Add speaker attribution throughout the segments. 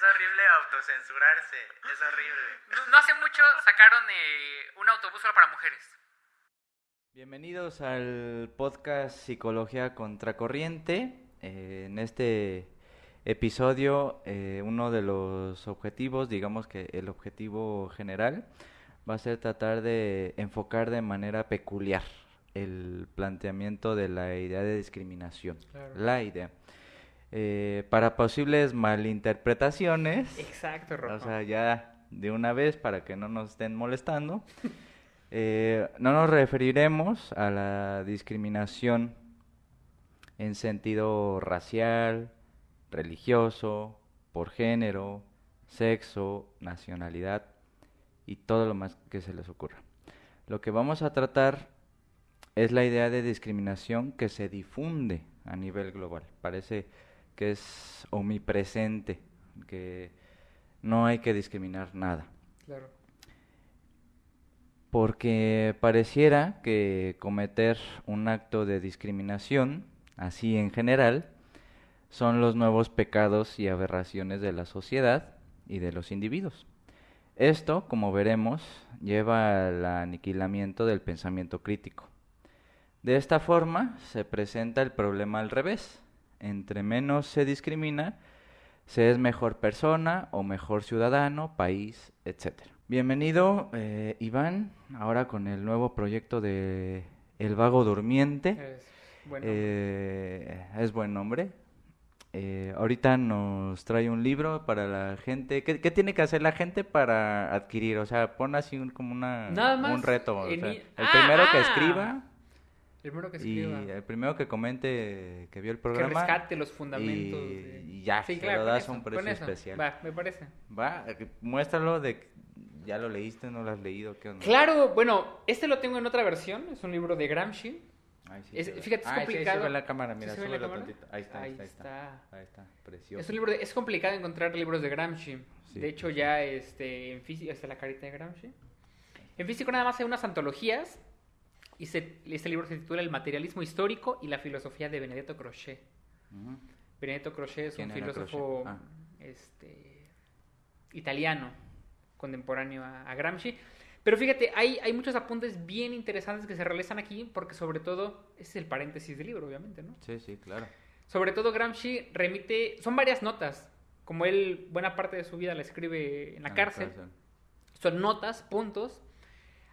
Speaker 1: Es horrible autocensurarse. Es horrible.
Speaker 2: No, no hace mucho sacaron eh, un autobús solo para mujeres.
Speaker 1: Bienvenidos al podcast Psicología Contracorriente. Eh, en este episodio, eh, uno de los objetivos, digamos que el objetivo general, va a ser tratar de enfocar de manera peculiar el planteamiento de la idea de discriminación.
Speaker 2: Claro.
Speaker 1: La idea. Eh, para posibles malinterpretaciones.
Speaker 2: Exacto, Rojo.
Speaker 1: O sea, ya de una vez para que no nos estén molestando. eh, no nos referiremos a la discriminación en sentido racial, religioso, por género, sexo, nacionalidad y todo lo más que se les ocurra. Lo que vamos a tratar es la idea de discriminación que se difunde a nivel global. Parece que es omnipresente, que no hay que discriminar nada.
Speaker 2: Claro.
Speaker 1: Porque pareciera que cometer un acto de discriminación, así en general, son los nuevos pecados y aberraciones de la sociedad y de los individuos. Esto, como veremos, lleva al aniquilamiento del pensamiento crítico. De esta forma se presenta el problema al revés. Entre menos se discrimina, se es mejor persona o mejor ciudadano, país, etc. Bienvenido, eh, Iván, ahora con el nuevo proyecto de El Vago Durmiente.
Speaker 2: Es.
Speaker 1: Eh, es buen nombre. Eh, ahorita nos trae un libro para la gente. ¿Qué, qué tiene que hacer la gente para adquirir? O sea, pon así un, como una,
Speaker 2: Nada más
Speaker 1: un reto. o sea, el
Speaker 2: Ah,
Speaker 1: primero que
Speaker 2: ah.
Speaker 1: escriba
Speaker 2: el primero que
Speaker 1: y
Speaker 2: escriba.
Speaker 1: el primero que comente que vio el
Speaker 2: que
Speaker 1: programa.
Speaker 2: rescate los fundamentos.
Speaker 1: y-
Speaker 2: de-
Speaker 1: y ya,
Speaker 2: Sí, claro,
Speaker 1: lo das
Speaker 2: eso,
Speaker 1: a un precio especial.
Speaker 2: Va, me parece.
Speaker 1: Va, eh, muéstralo de que ya lo leíste, no lo has leído, ¿qué onda?
Speaker 2: Claro, bueno, este lo tengo en otra versión. Es un libro de Gramsci.
Speaker 1: Ay, sí
Speaker 2: Es- fíjate, es
Speaker 1: sí, ahí se
Speaker 2: complicado.
Speaker 1: ve la cámara, mira,
Speaker 2: ¿Sí se ve la cámara?
Speaker 1: Ahí está, ahí está, ahí está.
Speaker 2: está.
Speaker 1: Ahí está, precioso.
Speaker 2: Es un libro de- es complicado encontrar libros de Gramsci.
Speaker 1: Sí.
Speaker 2: De hecho, ya este, en físico está la carita de Gramsci. En físico nada más hay unas antologías. Y se- este libro se titula El materialismo histórico y la filosofía de Benedetto Croce.
Speaker 1: Ujú.
Speaker 2: Benedetto Croce es un
Speaker 1: ¿Quién era
Speaker 2: filósofo?
Speaker 1: Ah.
Speaker 2: este, italiano contemporáneo a, a Gramsci. Pero fíjate, hay, hay muchos apuntes bien interesantes que se realizan aquí porque sobre todo, ese es el paréntesis del libro, obviamente, ¿no?
Speaker 1: Sí, sí, claro.
Speaker 2: Sobre todo Gramsci remite, son varias notas, como él buena parte de su vida la escribe en la cárcel. Son notas, puntos.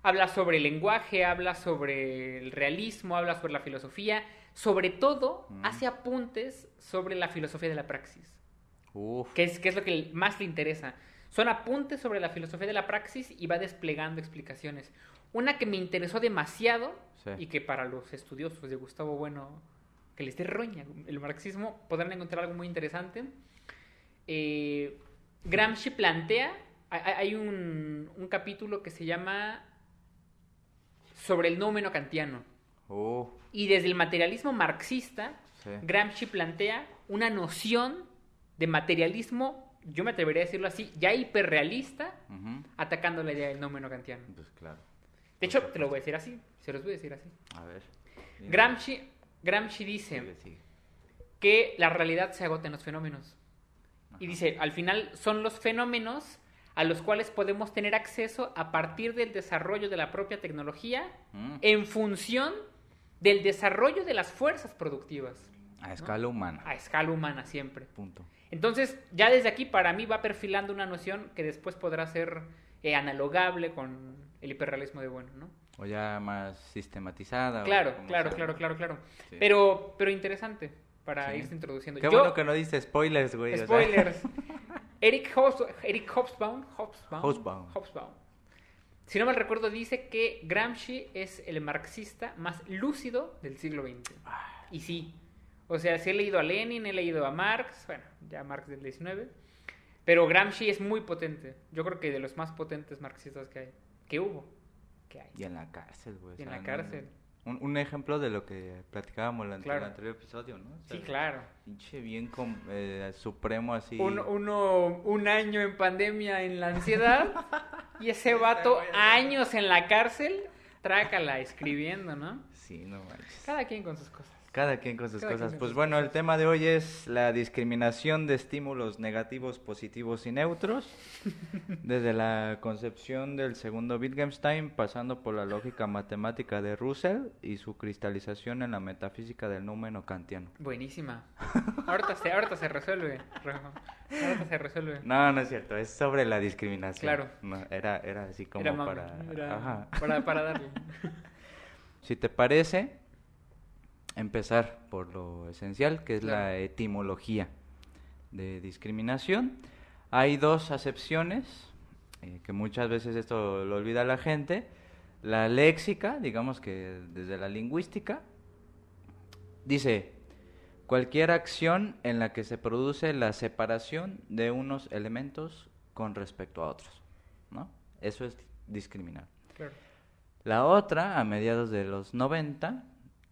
Speaker 2: Habla sobre el lenguaje, habla sobre el realismo, habla sobre la filosofía. Sobre todo,
Speaker 1: Mm.
Speaker 2: hace apuntes sobre la filosofía de la praxis,
Speaker 1: Uf.
Speaker 2: que es, que es lo que más le interesa. Son apuntes sobre la filosofía de la praxis y va desplegando explicaciones. Una que me interesó demasiado
Speaker 1: Sí.
Speaker 2: y que para los estudiosos de Gustavo Bueno, que les dé roña el marxismo, podrán encontrar algo muy interesante. Eh, Gramsci plantea, hay, un capítulo que se llama sobre el nómeno kantiano.
Speaker 1: Uf.
Speaker 2: Y desde el materialismo marxista,
Speaker 1: Sí.
Speaker 2: Gramsci plantea una noción de materialismo, yo me atrevería a decirlo así, ya hiperrealista,
Speaker 1: Ujú.
Speaker 2: atacando la idea del kantiano.
Speaker 1: Pues claro.
Speaker 2: De hecho, te lo voy a decir así, se los voy a decir así.
Speaker 1: A ver. Dime.
Speaker 2: Gramsci, Gramsci dice
Speaker 1: Sigue, sigue.
Speaker 2: que la realidad se agota en los fenómenos. Y dice, al final son los fenómenos a los cuales podemos tener acceso a partir del desarrollo de la propia tecnología
Speaker 1: Mm.
Speaker 2: en función del desarrollo de las fuerzas productivas,
Speaker 1: A escala humana.
Speaker 2: a escala humana siempre.
Speaker 1: Punto.
Speaker 2: Entonces, ya desde aquí para mí va perfilando una noción que después podrá ser eh, analogable con el hiperrealismo de bueno, ¿no?
Speaker 1: O ya más sistematizada.
Speaker 2: Claro, claro, claro, claro, claro.
Speaker 1: Sí.
Speaker 2: Pero, pero interesante para
Speaker 1: Sí.
Speaker 2: irse introduciendo.
Speaker 1: Qué
Speaker 2: Yo-
Speaker 1: bueno que no dice spoilers, güey. o sea.
Speaker 2: Eric, Hobs- Eric Hobsbawm, Hobsbawm,
Speaker 1: Hobsbawm.
Speaker 2: Hobsbawm. Si no mal recuerdo, dice que Gramsci es el marxista más lúcido del siglo XX.
Speaker 1: Ah.
Speaker 2: Y sí. O sea, sí he leído a Lenin, he leído a Marx, bueno, ya Marx del 19. Pero Gramsci es muy potente. Yo creo que de los más potentes marxistas que hay. Que hubo. Que hay.
Speaker 1: Y en la cárcel, güey.
Speaker 2: Y en la
Speaker 1: no-
Speaker 2: cárcel.
Speaker 1: Un, un ejemplo de lo que platicábamos en el
Speaker 2: Claro.
Speaker 1: anterior episodio, ¿no? O sea,
Speaker 2: Sí, claro.
Speaker 1: Pinche bien com- eh, supremo así.
Speaker 2: Un, uno, un año en pandemia en la ansiedad y ese vato años en la cárcel, trácala escribiendo, ¿no?
Speaker 1: Sí, no manches.
Speaker 2: Cada quien con sus cosas.
Speaker 1: Cada quien con sus
Speaker 2: Cada
Speaker 1: cosas.
Speaker 2: con
Speaker 1: Pues
Speaker 2: sus
Speaker 1: bueno, el tema de hoy es la discriminación de estímulos negativos, positivos y neutros, desde la concepción del segundo Wittgenstein, pasando por la lógica matemática de Russell y su cristalización en la metafísica del número kantiano.
Speaker 2: Buenísima. Ahorita se, ahorita se resuelve. Ahorita se resuelve.
Speaker 1: No, no es cierto, es sobre la discriminación.
Speaker 2: Claro.
Speaker 1: No, era, era así como
Speaker 2: Era
Speaker 1: para...
Speaker 2: era
Speaker 1: Ajá.
Speaker 2: para, para darle.
Speaker 1: Si te parece, empezar por lo esencial, que es
Speaker 2: Claro.
Speaker 1: la etimología de discriminación. Hay dos acepciones, eh, que muchas veces esto lo olvida la gente. La léxica, digamos que desde la lingüística, dice, cualquier acción en la que se produce la separación de unos elementos con respecto a otros. ¿no? Eso es discriminar.
Speaker 2: Claro.
Speaker 1: La otra, a mediados de los 90,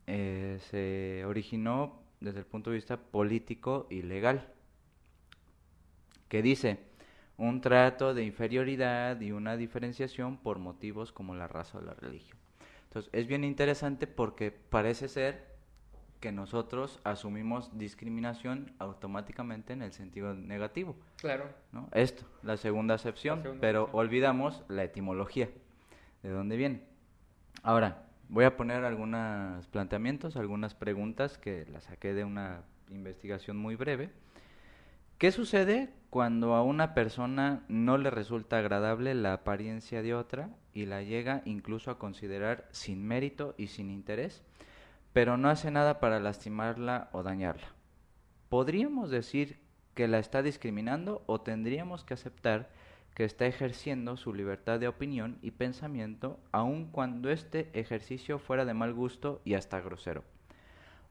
Speaker 1: eh, se originó desde el punto de vista político y legal, que dice un trato de inferioridad y una diferenciación por motivos como la raza o la religión. Entonces, es bien interesante porque parece ser que nosotros asumimos discriminación automáticamente en el sentido negativo.
Speaker 2: Claro.
Speaker 1: ¿no? Esto, la segunda acepción,
Speaker 2: La segunda
Speaker 1: pero
Speaker 2: acepción.
Speaker 1: olvidamos la etimología, de dónde viene. Ahora, voy a poner algunos planteamientos, algunas preguntas que las saqué de una investigación muy breve. ¿Qué sucede cuando a una persona no le resulta agradable la apariencia de otra y la llega incluso a considerar sin mérito y sin interés, pero no hace nada para lastimarla o dañarla? ¿Podríamos decir que la está discriminando o tendríamos que aceptar que está ejerciendo su libertad de opinión y pensamiento aun cuando este ejercicio fuera de mal gusto y hasta grosero?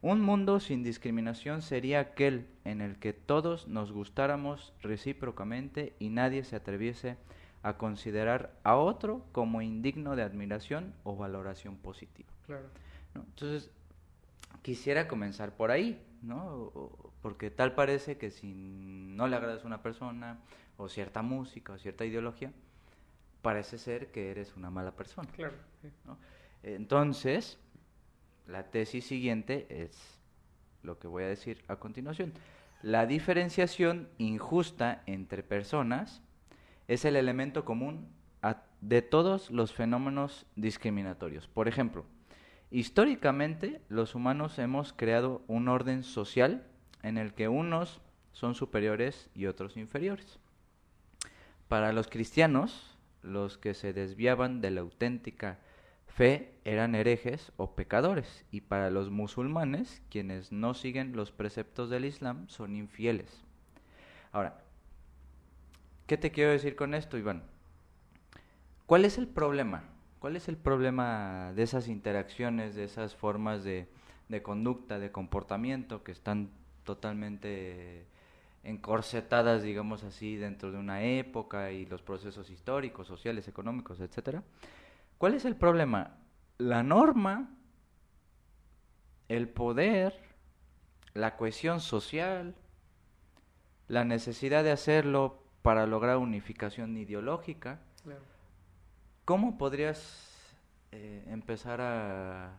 Speaker 1: Un mundo sin discriminación sería aquel en el que todos nos gustáramos recíprocamente y nadie se atreviese a considerar a otro como indigno de admiración o valoración positiva.
Speaker 2: Claro.
Speaker 1: ¿no? Entonces, quisiera comenzar por ahí, ¿no? Porque tal parece que si no le agradas a una persona, o cierta música, o cierta ideología, parece ser que eres una mala persona.
Speaker 2: Claro. sí.
Speaker 1: ¿no? Entonces, la tesis siguiente es lo que voy a decir a continuación. La diferenciación injusta entre personas es el elemento común a- de todos los fenómenos discriminatorios. Por ejemplo, históricamente los humanos hemos creado un orden social en el que unos son superiores y otros inferiores. Para los cristianos, los que se desviaban de la auténtica fe eran herejes o pecadores, y para los musulmanes, quienes no siguen los preceptos del Islam, son infieles. Ahora, ¿qué te quiero decir con esto, Iván? ¿Cuál es el problema? ¿Cuál es el problema de esas interacciones, de esas formas de, de conducta, de comportamiento que están totalmente encorsetadas, digamos así, dentro de una época y los procesos históricos, sociales, económicos, etcétera? ¿Cuál es el problema? La norma, el poder, la cohesión social, la necesidad de hacerlo para lograr unificación ideológica.
Speaker 2: Claro.
Speaker 1: ¿Cómo podrías eh, empezar a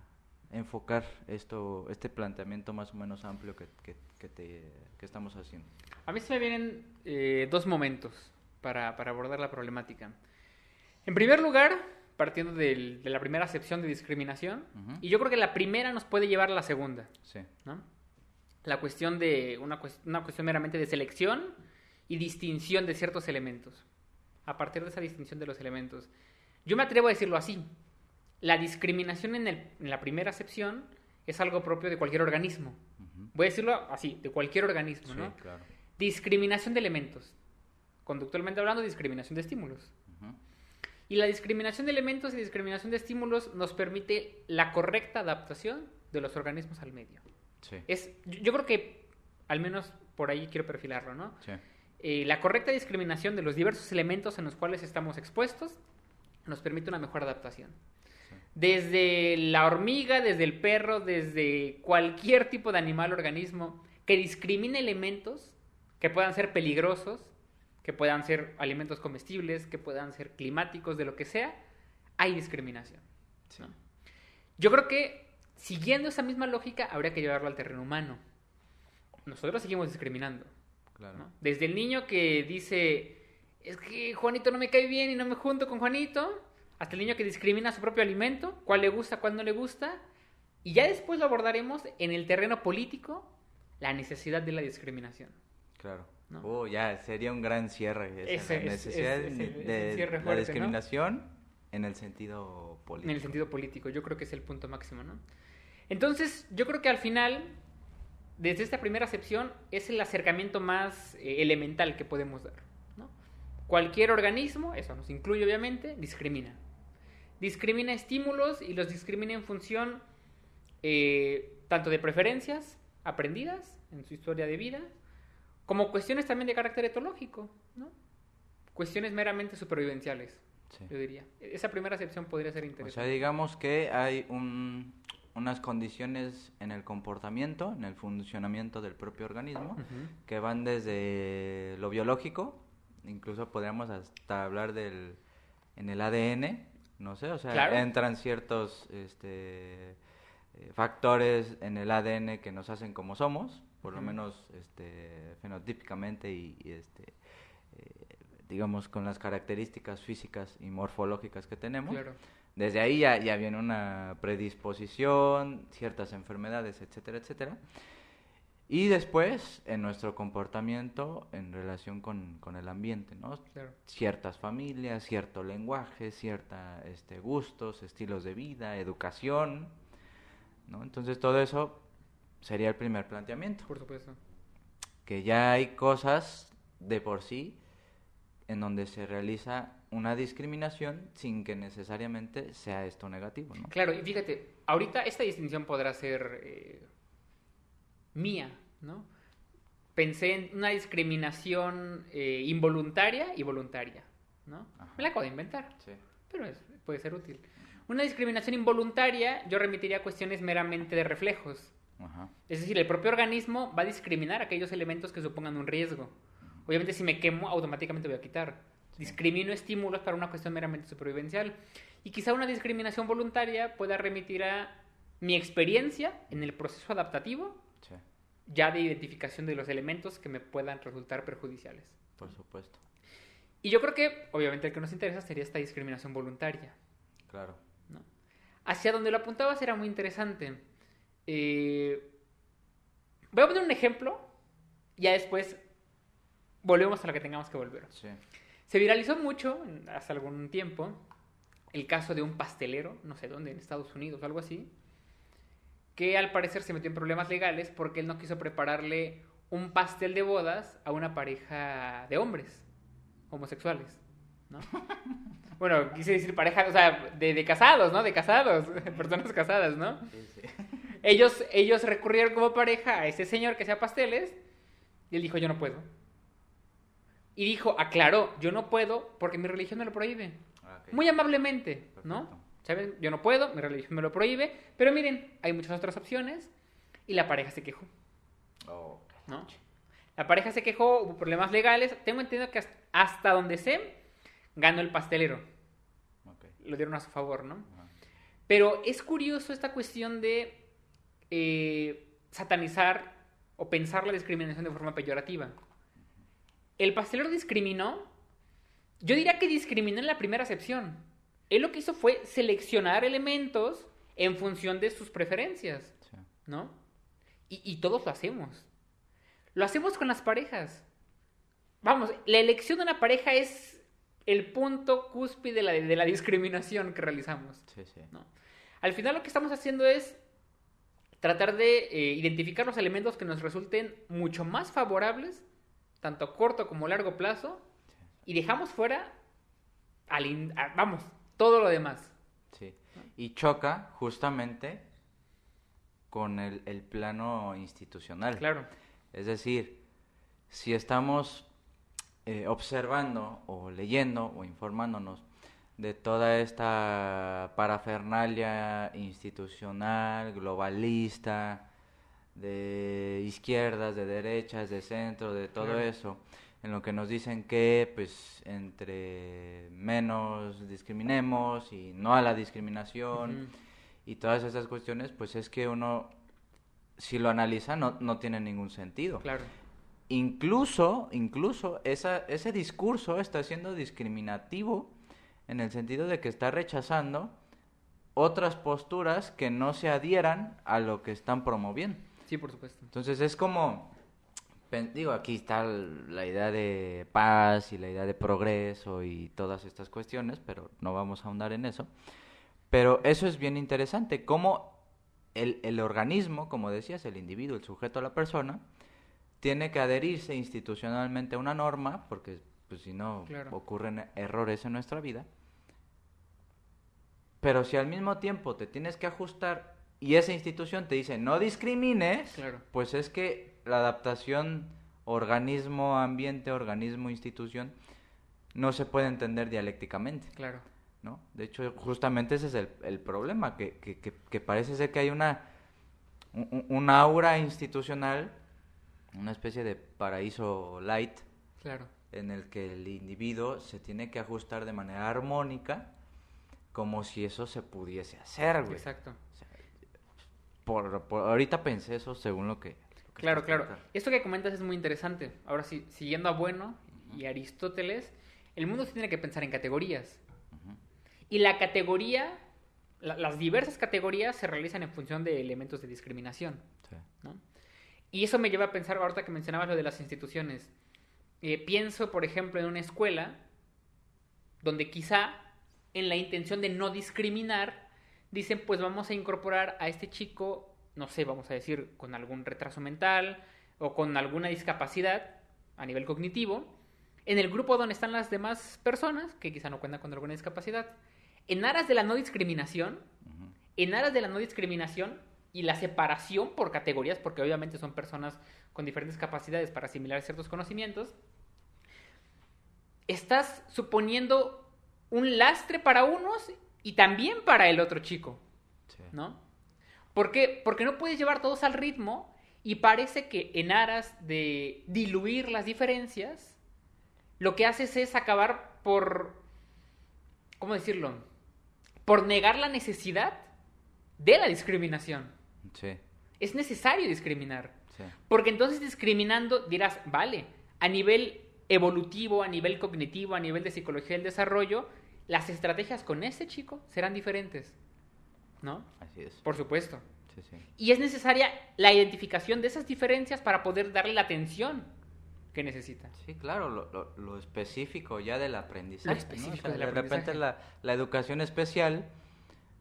Speaker 1: enfocar esto, este planteamiento más o menos amplio que, que- que te- que estamos haciendo?
Speaker 2: A mí se me vienen eh, dos momentos para, para abordar la problemática. En primer lugar, partiendo del- de la primera acepción de discriminación,
Speaker 1: Ujú.
Speaker 2: y yo creo que la primera nos puede llevar a la segunda,
Speaker 1: Sí.
Speaker 2: ¿no? La cuestión de una, una cuestión meramente de selección y distinción de ciertos elementos. A partir de esa distinción de los elementos. Yo me atrevo a decirlo así. La discriminación en, el- en la primera acepción es algo propio de cualquier organismo. Voy a decirlo así, de cualquier organismo,
Speaker 1: Sí,
Speaker 2: ¿no?
Speaker 1: claro.
Speaker 2: Discriminación de elementos. Conductualmente hablando, discriminación de estímulos. Y la discriminación de elementos y discriminación de estímulos nos permite la correcta adaptación de los organismos al medio.
Speaker 1: Sí.
Speaker 2: Es, yo yo creo que, al menos por ahí quiero perfilarlo, ¿no?
Speaker 1: Sí.
Speaker 2: Eh, la correcta discriminación de los diversos elementos en los cuales estamos expuestos nos permite una mejor adaptación. Desde la hormiga, desde el perro, desde cualquier tipo de animal o organismo que discrimine elementos que puedan ser peligrosos, que puedan ser alimentos comestibles, que puedan ser climáticos, de lo que sea, hay discriminación.
Speaker 1: Sí.
Speaker 2: ¿no? Yo creo que Siguiendo esa misma lógica, habría que llevarlo al terreno humano. Nosotros seguimos discriminando.
Speaker 1: Claro.
Speaker 2: ¿no? Desde el niño que dice, es que Juanito no me cae bien y no me junto con Juanito, hasta el niño que discrimina su propio alimento, cuál le gusta, cuál no le gusta, y ya después lo abordaremos en el terreno político, la necesidad de la discriminación.
Speaker 1: Claro.
Speaker 2: ¿No?
Speaker 1: Oh, ya, sería un gran cierre. esa, la
Speaker 2: es-
Speaker 1: necesidad
Speaker 2: es- es
Speaker 1: de,
Speaker 2: el-
Speaker 1: la discriminación en el sentido político.
Speaker 2: En el sentido político, yo creo que es el punto máximo, ¿no? Entonces, yo creo que al final, desde esta primera acepción, es el acercamiento más eh, elemental que podemos dar, ¿no? Cualquier organismo, eso nos incluye obviamente, discrimina. Discrimina estímulos y los discrimina en función eh, tanto de preferencias aprendidas en su historia de vida, como cuestiones también de carácter etológico, ¿no? Cuestiones meramente supervivenciales,
Speaker 1: Sí.
Speaker 2: yo diría. Esa primera acepción podría ser
Speaker 1: O
Speaker 2: interesante.
Speaker 1: sea, digamos que hay un- unas condiciones en el comportamiento, en el funcionamiento del propio organismo, que van desde lo biológico, incluso podríamos hasta hablar del en el ADN, no sé, o sea,
Speaker 2: Claro.
Speaker 1: entran ciertos este, eh, factores en el ADN que nos hacen como somos, por lo menos este, fenotípicamente y, y, este, eh, digamos con las características físicas y morfológicas que tenemos.
Speaker 2: Claro.
Speaker 1: Desde ahí ya, ya viene una predisposición, ciertas enfermedades, etcétera, etcétera. Y después, en nuestro comportamiento en relación con, con el ambiente, ¿no?
Speaker 2: Claro.
Speaker 1: Ciertas familias, cierto lenguaje, cierta este, gustos, estilos de vida, educación, ¿no? Entonces todo eso sería el primer planteamiento,
Speaker 2: Por supuesto.
Speaker 1: que ya hay cosas de por sí en donde se realiza una discriminación sin que necesariamente sea esto negativo, ¿no?
Speaker 2: Claro, y fíjate, ahorita esta distinción podrá ser eh, mía, ¿no? Pensé en una discriminación eh, involuntaria y voluntaria, ¿no?
Speaker 1: Ajá.
Speaker 2: Me la acabo de inventar,
Speaker 1: Sí.
Speaker 2: pero es- puede ser útil. Una discriminación involuntaria yo remitiría a cuestiones meramente de reflejos.
Speaker 1: Ajá.
Speaker 2: Es decir, el propio organismo va a discriminar aquellos elementos que supongan un riesgo. Obviamente, si me quemo, automáticamente voy a quitar. Discrimino estímulos para una cuestión meramente supervivencial. Y quizá una discriminación voluntaria pueda remitir a mi experiencia en el proceso adaptativo,
Speaker 1: Sí,
Speaker 2: ya de identificación de los elementos que me puedan resultar perjudiciales.
Speaker 1: por supuesto.
Speaker 2: Y yo creo que, obviamente, el que nos interesa sería esta discriminación voluntaria.
Speaker 1: Claro.
Speaker 2: ¿no? Hacia donde lo apuntabas era muy interesante. Eh, voy a poner un ejemplo, ya después volvemos a lo que tengamos que volver.
Speaker 1: Sí.
Speaker 2: Se viralizó mucho, hace algún tiempo, el caso de un pastelero, no sé dónde, en Estados Unidos o algo así, que al parecer se metió en problemas legales porque él no quiso prepararle un pastel de bodas a una pareja de hombres homosexuales, ¿no? Bueno, quise decir pareja, o sea, de, de casados, ¿no? De casados, personas casadas, ¿no?
Speaker 1: Sí, sí.
Speaker 2: Ellos, ellos recurrieron como pareja a ese señor que hacía pasteles y él dijo, yo no puedo. Y dijo, aclaró, yo no puedo porque mi religión me lo prohíbe.
Speaker 1: Ah.
Speaker 2: Muy amablemente, ¿no? ¿Saben? Yo no puedo, mi religión me lo prohíbe, pero miren, hay muchas otras opciones y la pareja se quejó,
Speaker 1: Oh,
Speaker 2: ¿no? La pareja se quejó, hubo problemas legales, tengo entendido que hasta- donde sé, ganó el pastelero, lo dieron a su favor, ¿no? Pero es curioso esta cuestión de eh, satanizar o pensar la discriminación de forma peyorativa. El pastelero discriminó, yo diría que discriminó en la primera acepción. Él lo que hizo fue seleccionar elementos en función de sus preferencias,
Speaker 1: Sí.
Speaker 2: ¿no? Y, y todos lo hacemos. Lo hacemos con las parejas. Vamos, la elección de una pareja es el punto cúspide de la, de la discriminación que realizamos.
Speaker 1: Sí, sí.
Speaker 2: ¿no? Al final lo que estamos haciendo es tratar de eh, identificar los elementos que nos resulten mucho más favorables, tanto a corto como a largo plazo, y dejamos fuera, al in- a- vamos, todo lo demás.
Speaker 1: Sí. Y choca justamente con el, el plano institucional.
Speaker 2: Claro,
Speaker 1: Es decir, si estamos eh, observando o leyendo o informándonos de toda esta parafernalia institucional, globalista, de izquierdas, de derechas, de centro, de todo
Speaker 2: Claro.
Speaker 1: eso, en lo que nos dicen que pues entre menos discriminemos y no a la discriminación
Speaker 2: Ujú.
Speaker 1: y todas esas cuestiones, pues es que uno, si lo analiza, no, no tiene ningún sentido.
Speaker 2: Claro.
Speaker 1: Incluso, incluso esa, ese discurso está siendo discriminativo en el sentido de que está rechazando otras posturas que no se adhieran a lo que están promoviendo.
Speaker 2: Sí, por supuesto.
Speaker 1: Entonces es como, digo, aquí está la idea de paz y la idea de progreso y todas estas cuestiones, pero no vamos a ahondar en eso. Pero eso es bien interesante, cómo el, el organismo, como decías, el individuo, el sujeto, la persona, tiene que adherirse institucionalmente a una norma, porque pues, si no
Speaker 2: Claro.
Speaker 1: ocurren errores en nuestra vida. Pero si al mismo tiempo te tienes que ajustar y esa institución te dice no discrimines,
Speaker 2: Claro.
Speaker 1: pues es que la adaptación organismo-ambiente, organismo-institución, no se puede entender dialécticamente.
Speaker 2: Claro.
Speaker 1: ¿no? De hecho, justamente ese es el, el problema, que, que, que, que parece ser que hay una, un, un- un aura institucional, una especie de paraíso light,
Speaker 2: Claro.
Speaker 1: en el que el individuo se tiene que ajustar de manera armónica, como si eso se pudiese hacer, güey.
Speaker 2: Exacto.
Speaker 1: O sea, por, por- ahorita pensé eso según lo que...
Speaker 2: Claro, claro. Esto que comentas es muy interesante. Ahora sí, siguiendo a Bueno y Aristóteles, el mundo se tiene que pensar en categorías. Y la categoría, la- las diversas categorías se realizan en función de elementos de discriminación.
Speaker 1: Sí.
Speaker 2: ¿no? Y eso me lleva a pensar, ahorita que mencionabas lo de las instituciones. Eh, pienso, por ejemplo, en una escuela donde quizá en la intención de no discriminar, dicen, pues vamos a incorporar a este chico, no sé, vamos a decir, con algún retraso mental o con alguna discapacidad a nivel cognitivo, en el grupo donde están las demás personas, que quizá no cuentan con alguna discapacidad. En aras de la no discriminación, en aras de la no discriminación y la separación por categorías, porque obviamente son personas con diferentes capacidades para asimilar ciertos conocimientos, estás suponiendo un lastre para unos y también para el otro chico,
Speaker 1: Sí.
Speaker 2: ¿no? ¿Por qué? Porque no puedes llevar todos al ritmo y parece que en aras de diluir las diferencias, lo que haces es acabar por, ¿cómo decirlo? Por negar la necesidad de la discriminación.
Speaker 1: Sí,
Speaker 2: Es necesario discriminar.
Speaker 1: sí.
Speaker 2: Porque entonces discriminando dirás, vale, a nivel evolutivo, a nivel cognitivo, a nivel de psicología del desarrollo, las estrategias con este chico serán diferentes. ¿No?
Speaker 1: Así es.
Speaker 2: Por supuesto.
Speaker 1: Sí, sí.
Speaker 2: Y es necesaria la identificación de esas diferencias para poder darle la atención que necesita.
Speaker 1: Sí, claro, lo, lo- lo específico ya del aprendizaje.
Speaker 2: Lo
Speaker 1: ¿no?
Speaker 2: específico
Speaker 1: O sea,
Speaker 2: del
Speaker 1: de repente la, la educación especial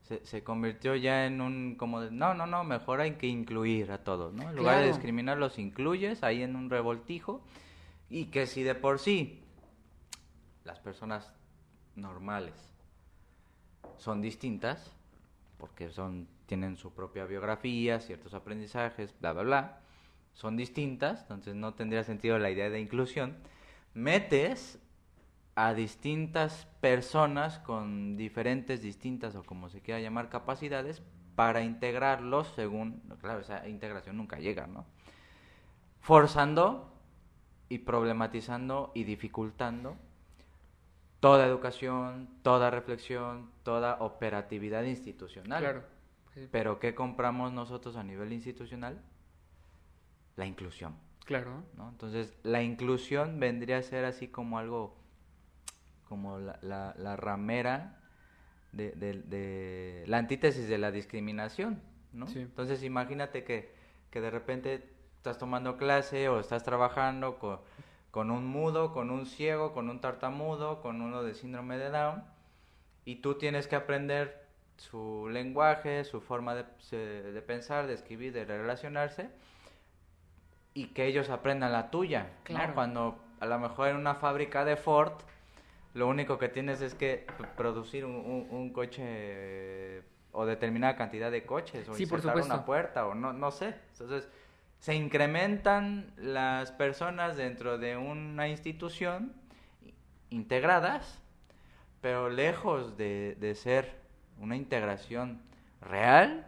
Speaker 1: se, se convirtió ya en un como de, no, no, no, mejor hay que incluir a todos, ¿no? En lugar de discriminar los incluyes ahí en un revoltijo y que si de por sí las personas normales son distintas porque son tienen su propia biografía, ciertos aprendizajes, bla bla bla, son distintas, entonces no tendría sentido la idea de inclusión. Metes a distintas personas con diferentes, distintas o como se quiera llamar capacidades para integrarlos según, claro, esa integración nunca llega, ¿no? Forzando y problematizando y dificultando toda educación, toda reflexión, toda operatividad institucional.
Speaker 2: Claro. Sí,
Speaker 1: Pero ¿qué compramos nosotros a nivel institucional? La inclusión,
Speaker 2: Claro.
Speaker 1: ¿no? Entonces, la inclusión vendría a ser así como algo, como la, la, la ramera de, de- de- la antítesis de la discriminación, ¿no?
Speaker 2: Sí.
Speaker 1: Entonces, imagínate que, que de repente estás tomando clase o estás trabajando con, con un mudo, con un ciego, con un tartamudo, con uno de síndrome de Down, y tú tienes que aprender su lenguaje, su forma de, de pensar, de escribir, de relacionarse, y que ellos aprendan la tuya. ¿no?
Speaker 2: Claro.
Speaker 1: Cuando a lo mejor en una fábrica de Ford, lo único que tienes es que producir un, un- un coche o determinada cantidad de coches, o
Speaker 2: Sí,
Speaker 1: insertar una puerta, o no, no sé. Entonces, se incrementan las personas dentro de una institución integradas, pero lejos de, de ser una integración real,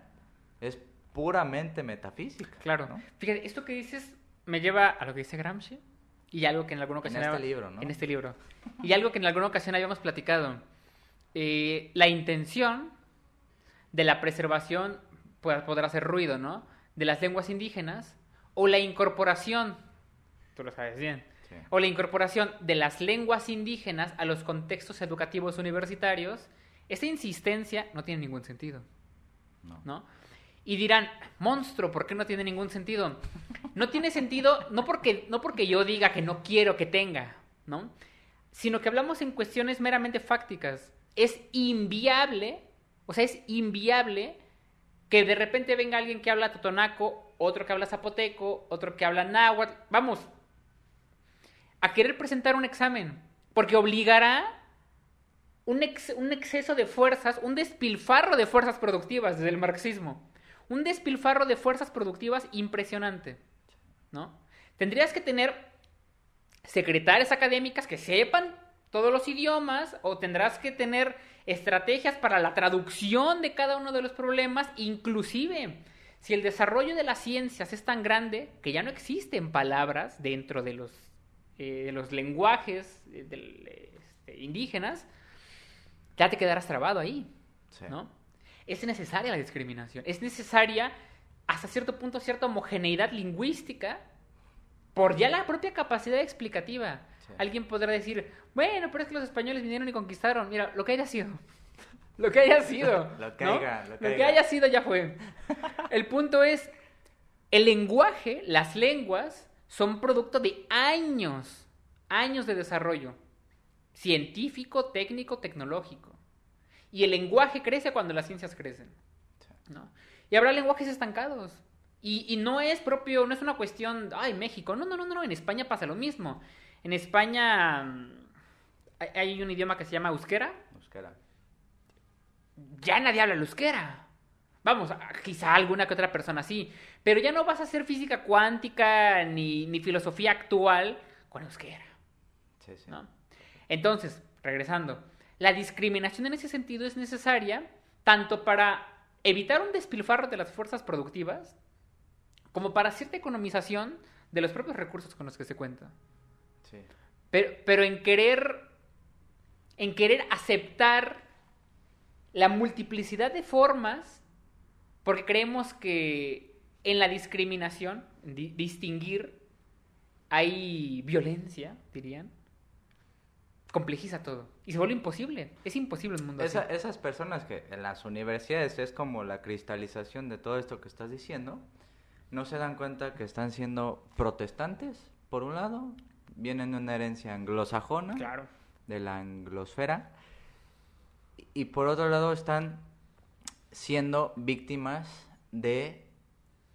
Speaker 1: es puramente metafísica.
Speaker 2: Claro.
Speaker 1: ¿no?
Speaker 2: Fíjate, esto que dices me lleva a lo que dice Gramsci y algo que en alguna
Speaker 1: En
Speaker 2: ocasión...
Speaker 1: este
Speaker 2: había-
Speaker 1: libro, ¿no?
Speaker 2: En este libro. Y algo que en alguna ocasión habíamos platicado. Eh, la intención de la preservación, pues, podrá hacer ruido, ¿no? De las lenguas indígenas o la incorporación, tú lo sabes bien,
Speaker 1: Sí.
Speaker 2: o la incorporación de las lenguas indígenas a los contextos educativos universitarios, esa insistencia no tiene ningún sentido,
Speaker 1: No.
Speaker 2: ¿no? Y dirán, monstruo, ¿por qué no tiene ningún sentido? No tiene sentido, no porque, no porque yo diga que no quiero que tenga, ¿no? Sino que hablamos en cuestiones meramente fácticas. Es inviable, o sea, es inviable que de repente venga alguien que habla totonaco, otro que habla zapoteco, otro que habla náhuatl, vamos, a querer presentar un examen, porque obligará un, un exceso de fuerzas, un despilfarro de fuerzas productivas desde el marxismo. Un despilfarro de fuerzas productivas impresionante, ¿no? Tendrías que tener secretarias académicas que sepan todos los idiomas o tendrás que tener estrategias para la traducción de cada uno de los problemas, inclusive si el desarrollo de las ciencias es tan grande que ya no existen palabras dentro de los, eh, de los lenguajes eh, este, indígenas, ya te quedarás trabado ahí,
Speaker 1: Sí.
Speaker 2: ¿no? Es necesaria la discriminación, es necesaria hasta cierto punto cierta homogeneidad lingüística por ya la propia capacidad explicativa.
Speaker 1: Sí.
Speaker 2: Alguien podrá decir, bueno, pero es que los españoles vinieron y conquistaron. Mira, lo que haya sido. lo que haya sido.
Speaker 1: Lo que
Speaker 2: ¿no?
Speaker 1: haya, lo que haya
Speaker 2: sido ya fue. El punto es, el lenguaje, las lenguas, son producto de años, años de desarrollo científico, técnico, tecnológico. Y el lenguaje crece cuando las ciencias crecen. ¿no? Y habrá lenguajes estancados. Y, y no es propio, no es una cuestión, ay, México. No, no, no, no, en España pasa lo mismo. En España mm, hay, un idioma que se llama euskera.
Speaker 1: Euskera.
Speaker 2: Ya nadie habla el euskera. Vamos, a- quizá alguna que otra persona sí. Pero ya no vas a hacer física cuántica ni, ni filosofía actual con euskera.
Speaker 1: Sí, sí.
Speaker 2: ¿no? Entonces, regresando, la discriminación en ese sentido es necesaria tanto para evitar un despilfarro de las fuerzas productivas como para cierta economización de los propios recursos con los que se cuenta.
Speaker 1: Sí.
Speaker 2: Pero, pero en querer en querer aceptar la multiplicidad de formas porque creemos que en la discriminación, di- distinguir, hay violencia, dirían. Complejiza todo. Y se vuelve imposible. Es imposible un mundo
Speaker 1: Esa-
Speaker 2: así.
Speaker 1: esas personas que en las universidades es como la cristalización de todo esto que estás diciendo, no se dan cuenta que están siendo protestantes, por un lado, vienen de una herencia anglosajona,
Speaker 2: Claro.
Speaker 1: de la anglosfera, y- por otro lado están siendo víctimas de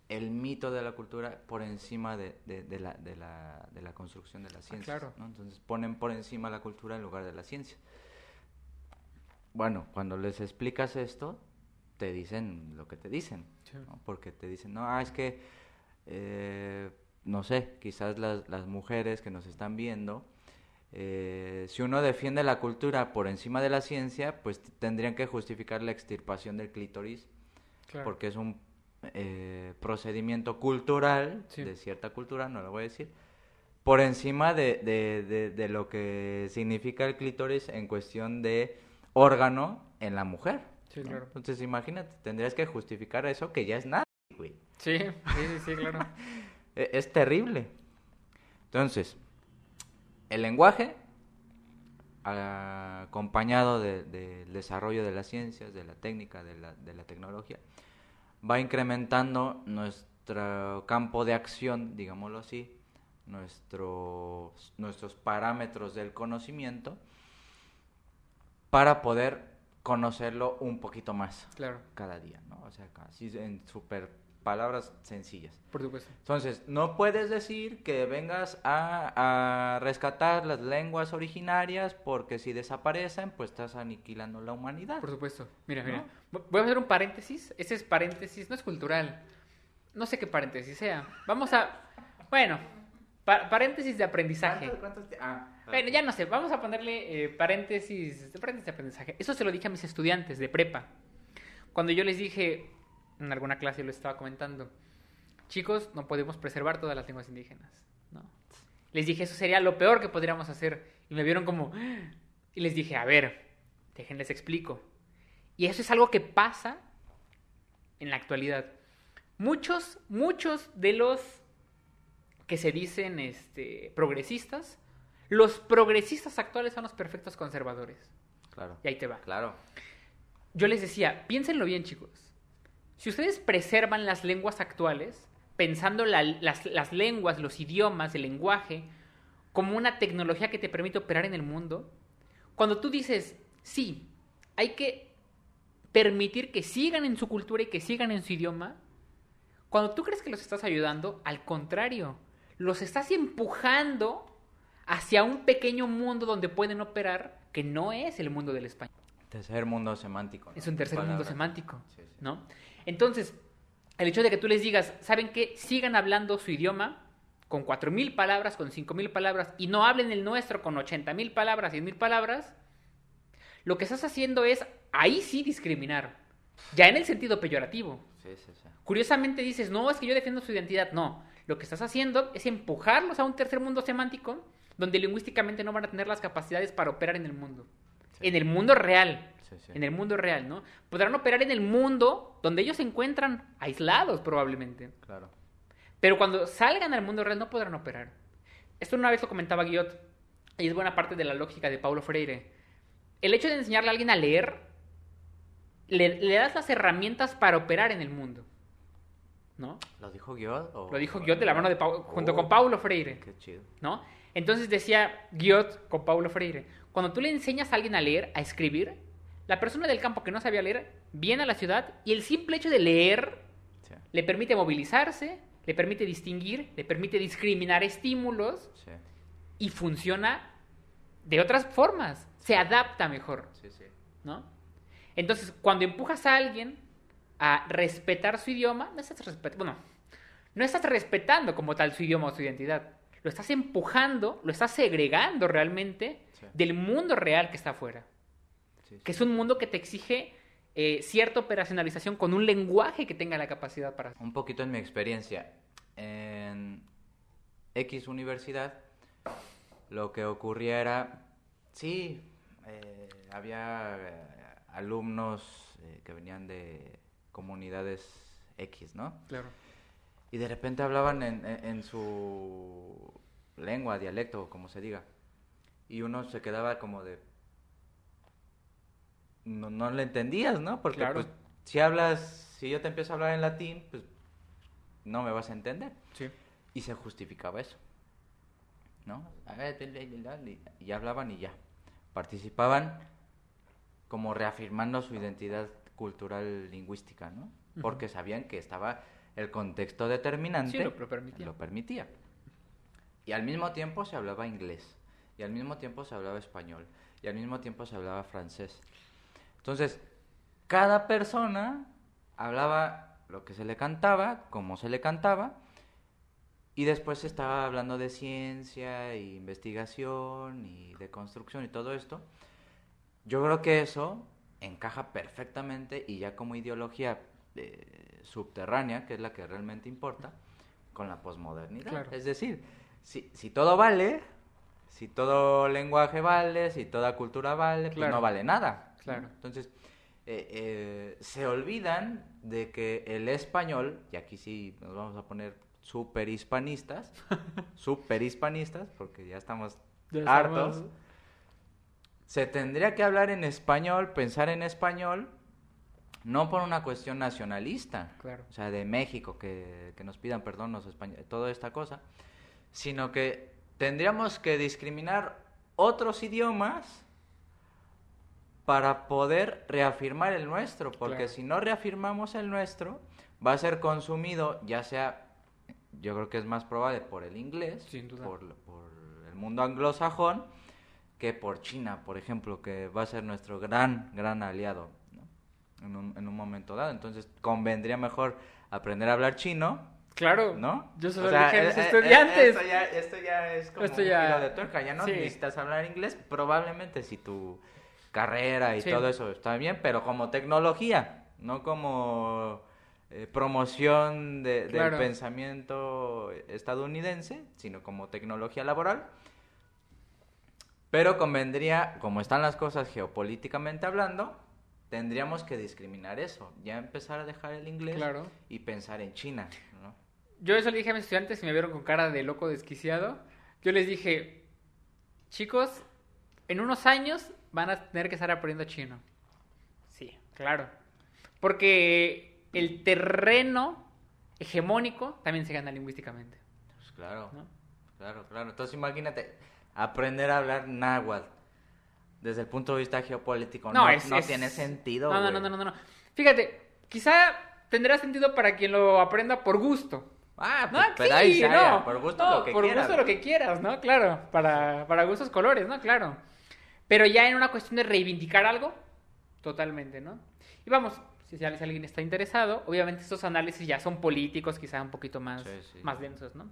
Speaker 1: el mito de la cultura por encima de, de- de la, de, la, de la construcción de la ciencia.
Speaker 2: claro.
Speaker 1: Entonces ponen por encima la cultura en lugar de la ciencia. Bueno, cuando les explicas esto, te dicen lo que te dicen.
Speaker 2: Sí.
Speaker 1: ¿no? Porque te dicen, no, ah, es que, eh, no sé, quizás las, las mujeres que nos están viendo, eh, si uno defiende la cultura por encima de la ciencia, pues tendrían que justificar la extirpación del clítoris,
Speaker 2: Claro.
Speaker 1: porque es un eh, procedimiento cultural,
Speaker 2: Sí.
Speaker 1: de cierta cultura, no lo voy a decir, por encima de, de, de, de lo que significa el clítoris en cuestión de órgano en la mujer.
Speaker 2: Sí,
Speaker 1: ¿no?
Speaker 2: claro.
Speaker 1: Entonces imagínate, tendrías que justificar eso que ya es nada, güey.
Speaker 2: Sí, sí, sí, sí, claro.
Speaker 1: E- Es terrible. Entonces, el lenguaje, acompañado de- del desarrollo de las ciencias, de la técnica, de la, de la tecnología, va incrementando nuestro campo de acción, digámoslo así, nuestros, nuestros parámetros del conocimiento, para poder conocerlo un poquito más
Speaker 2: Claro,
Speaker 1: cada día, ¿no? O sea, así en super palabras sencillas.
Speaker 2: por supuesto.
Speaker 1: Entonces, no puedes decir que vengas a, a rescatar las lenguas originarias porque si desaparecen, pues estás aniquilando la humanidad.
Speaker 2: Por supuesto. Mira, mira. Voy a hacer un paréntesis. Ese es paréntesis, no es cultural. No sé qué paréntesis sea. Vamos a. Bueno, pa- paréntesis de aprendizaje.
Speaker 1: ¿Cuántos- cuántos te- ah,
Speaker 2: Bueno, ya no sé, vamos a ponerle eh, paréntesis, paréntesis de aprendizaje. Eso se lo dije a mis estudiantes de prepa. Cuando yo les dije, en alguna clase lo estaba comentando, chicos, no podemos preservar todas las lenguas indígenas. ¿no? Les dije, eso sería lo peor que podríamos hacer. Y me vieron como... Y les dije, a ver, déjenles explico. Y eso es algo que pasa en la actualidad. Muchos, muchos de los que se dicen este, progresistas, los progresistas actuales son los perfectos conservadores.
Speaker 1: Claro.
Speaker 2: Y ahí te va.
Speaker 1: Claro.
Speaker 2: Yo les decía, piénsenlo bien, chicos. Si ustedes preservan las lenguas actuales, pensando la- las, las lenguas, los idiomas, el lenguaje, como una tecnología que te permite operar en el mundo, cuando tú dices, sí, hay que permitir que sigan en su cultura y que sigan en su idioma, cuando tú crees que los estás ayudando, al contrario, los estás empujando hacia un pequeño mundo donde pueden operar que no es el mundo del español.
Speaker 1: Tercer mundo semántico. ¿no?
Speaker 2: Es un tercer
Speaker 1: Palabra.
Speaker 2: mundo semántico,
Speaker 1: Sí, sí.
Speaker 2: ¿no? Entonces, el hecho de que tú les digas, ¿saben qué? Sigan hablando su idioma con 4.000 palabras, con 5.000 palabras, y no hablen el nuestro con 80.000 palabras, 100.000 palabras, lo que estás haciendo es, ahí sí, discriminar. Ya en el sentido peyorativo.
Speaker 1: Sí, sí, sí.
Speaker 2: Curiosamente dices, no, es que yo defiendo su identidad. No, lo que estás haciendo es empujarlos a un tercer mundo semántico donde lingüísticamente no van a tener las capacidades para operar en el mundo. En el mundo real.
Speaker 1: Sí, sí.
Speaker 2: En el mundo real, ¿no? Podrán operar en el mundo donde ellos se encuentran aislados probablemente.
Speaker 1: Claro.
Speaker 2: Pero cuando salgan al mundo real no podrán operar. Esto una vez lo comentaba Guillot, y es buena parte de la lógica de Paulo Freire. El hecho de enseñarle a alguien a leer, le, le das las herramientas para operar en el mundo. ¿No?
Speaker 1: ¿Lo dijo Guiot? o-
Speaker 2: Lo dijo Guillot de la mano de Pau- junto
Speaker 1: Oh,
Speaker 2: con Paulo Freire.
Speaker 1: Qué chido.
Speaker 2: ¿no? Entonces decía Guillot con Paulo Freire, cuando tú le enseñas a alguien a leer, a escribir, la persona del campo que no sabía leer viene a la ciudad y el simple hecho de leer
Speaker 1: Sí,
Speaker 2: le permite movilizarse, le permite distinguir, le permite discriminar estímulos
Speaker 1: sí,
Speaker 2: y funciona de otras formas, se adapta mejor,
Speaker 1: sí.
Speaker 2: ¿no? Entonces, cuando empujas a alguien a respetar su idioma, no estás respetando, bueno, no estás respetando como tal su idioma o su identidad. Lo estás empujando, lo estás segregando realmente
Speaker 1: Sí.
Speaker 2: del mundo real que está afuera.
Speaker 1: Sí.
Speaker 2: Que es un mundo que te exige eh, cierta operacionalización con un lenguaje que tenga la capacidad para...
Speaker 1: Un poquito en mi experiencia. En X universidad, lo que ocurría era, sí, eh, había eh, alumnos eh, que venían de comunidades X, ¿no?
Speaker 2: Claro.
Speaker 1: Y de repente hablaban en, en- en su lengua, dialecto, como se diga. Y uno se quedaba como de... No, no le entendías, ¿no? Porque
Speaker 2: Claro.
Speaker 1: pues, si hablas, si yo te empiezo a hablar en latín, pues no me vas a entender.
Speaker 2: Sí.
Speaker 1: Y se justificaba eso. ¿No? Y hablaban y ya. Participaban como reafirmando su identidad cultural lingüística, ¿no? Porque sabían que estaba el contexto determinante
Speaker 2: Sí, lo permitía.
Speaker 1: lo permitía. Y al mismo tiempo se hablaba inglés, y al mismo tiempo se hablaba español, y al mismo tiempo se hablaba francés. Entonces, cada persona hablaba lo que se le cantaba, como se le cantaba, y después se estaba hablando de ciencia, y investigación, y de construcción, y todo esto. Yo creo que eso encaja perfectamente, y ya como ideología eh, subterránea, que es la que realmente importa, con la posmodernidad.
Speaker 2: Claro.
Speaker 1: Es decir, si, si todo vale, si todo lenguaje vale, si toda cultura vale, pues no vale nada.
Speaker 2: Claro.
Speaker 1: Entonces, eh, eh, se olvidan de que el español, y aquí sí nos vamos a poner super hispanistas, super hispanistas, porque ya estamos
Speaker 2: Ya
Speaker 1: hartos,
Speaker 2: estamos-
Speaker 1: se tendría que hablar en español, pensar en español, no por una cuestión nacionalista,
Speaker 2: Claro.
Speaker 1: o sea, de México, que, que nos pidan perdón los españoles, toda esta cosa, sino que tendríamos que discriminar otros idiomas para poder reafirmar el nuestro, porque
Speaker 2: Claro.
Speaker 1: si no reafirmamos el nuestro, va a ser consumido, ya sea, yo creo que es más probable por el inglés,
Speaker 2: Sin duda.
Speaker 1: Por, por el mundo anglosajón, que por China, por ejemplo, que va a ser nuestro gran, gran aliado ¿no? en, un, en un momento dado. Entonces, convendría mejor aprender a hablar chino,
Speaker 2: Claro.
Speaker 1: ¿no?
Speaker 2: Yo se
Speaker 1: O sea,
Speaker 2: dije a
Speaker 1: eh,
Speaker 2: mis
Speaker 1: eh, eh,
Speaker 2: estudiantes.
Speaker 1: Esto ya, esto ya es como
Speaker 2: Esto
Speaker 1: un
Speaker 2: ya-
Speaker 1: giro de tuerca. Ya no
Speaker 2: sí.
Speaker 1: necesitas hablar inglés, probablemente si tu carrera y
Speaker 2: Sí.
Speaker 1: todo eso está bien, pero como tecnología, no como eh, promoción de- del pensamiento estadounidense, sino como tecnología laboral. Pero convendría, como están las cosas geopolíticamente hablando, tendríamos que discriminar eso, ya empezar a dejar el inglés
Speaker 2: Claro.
Speaker 1: y pensar en China, ¿no?
Speaker 2: Yo eso le dije a mis estudiantes y me vieron con cara de loco desquiciado. Yo les dije, chicos, en unos años van a tener que estar aprendiendo chino. Sí, claro. Porque el terreno hegemónico también se gana lingüísticamente.
Speaker 1: Pues claro,
Speaker 2: ¿no?
Speaker 1: claro, claro. Entonces imagínate, aprender a hablar náhuatl desde el punto de vista geopolítico no,
Speaker 2: es-
Speaker 1: no
Speaker 2: es-
Speaker 1: tiene sentido.
Speaker 2: No, no, no, no, no, no. Fíjate, quizá tendrá sentido para quien lo aprenda por gusto.
Speaker 1: Ah,
Speaker 2: No,
Speaker 1: pues, pero ahí
Speaker 2: sí,
Speaker 1: se
Speaker 2: no.
Speaker 1: halla, por gusto
Speaker 2: No,
Speaker 1: lo que
Speaker 2: por
Speaker 1: quieras.
Speaker 2: gusto lo que quieras, ¿no? Claro, para, para gustos colores, ¿no? Claro. Pero ya en una cuestión de reivindicar algo, totalmente, ¿no? Y vamos, si, alguien está interesado, obviamente estos análisis ya son políticos, quizá un poquito más,
Speaker 1: Sí, sí.
Speaker 2: más densos, ¿no?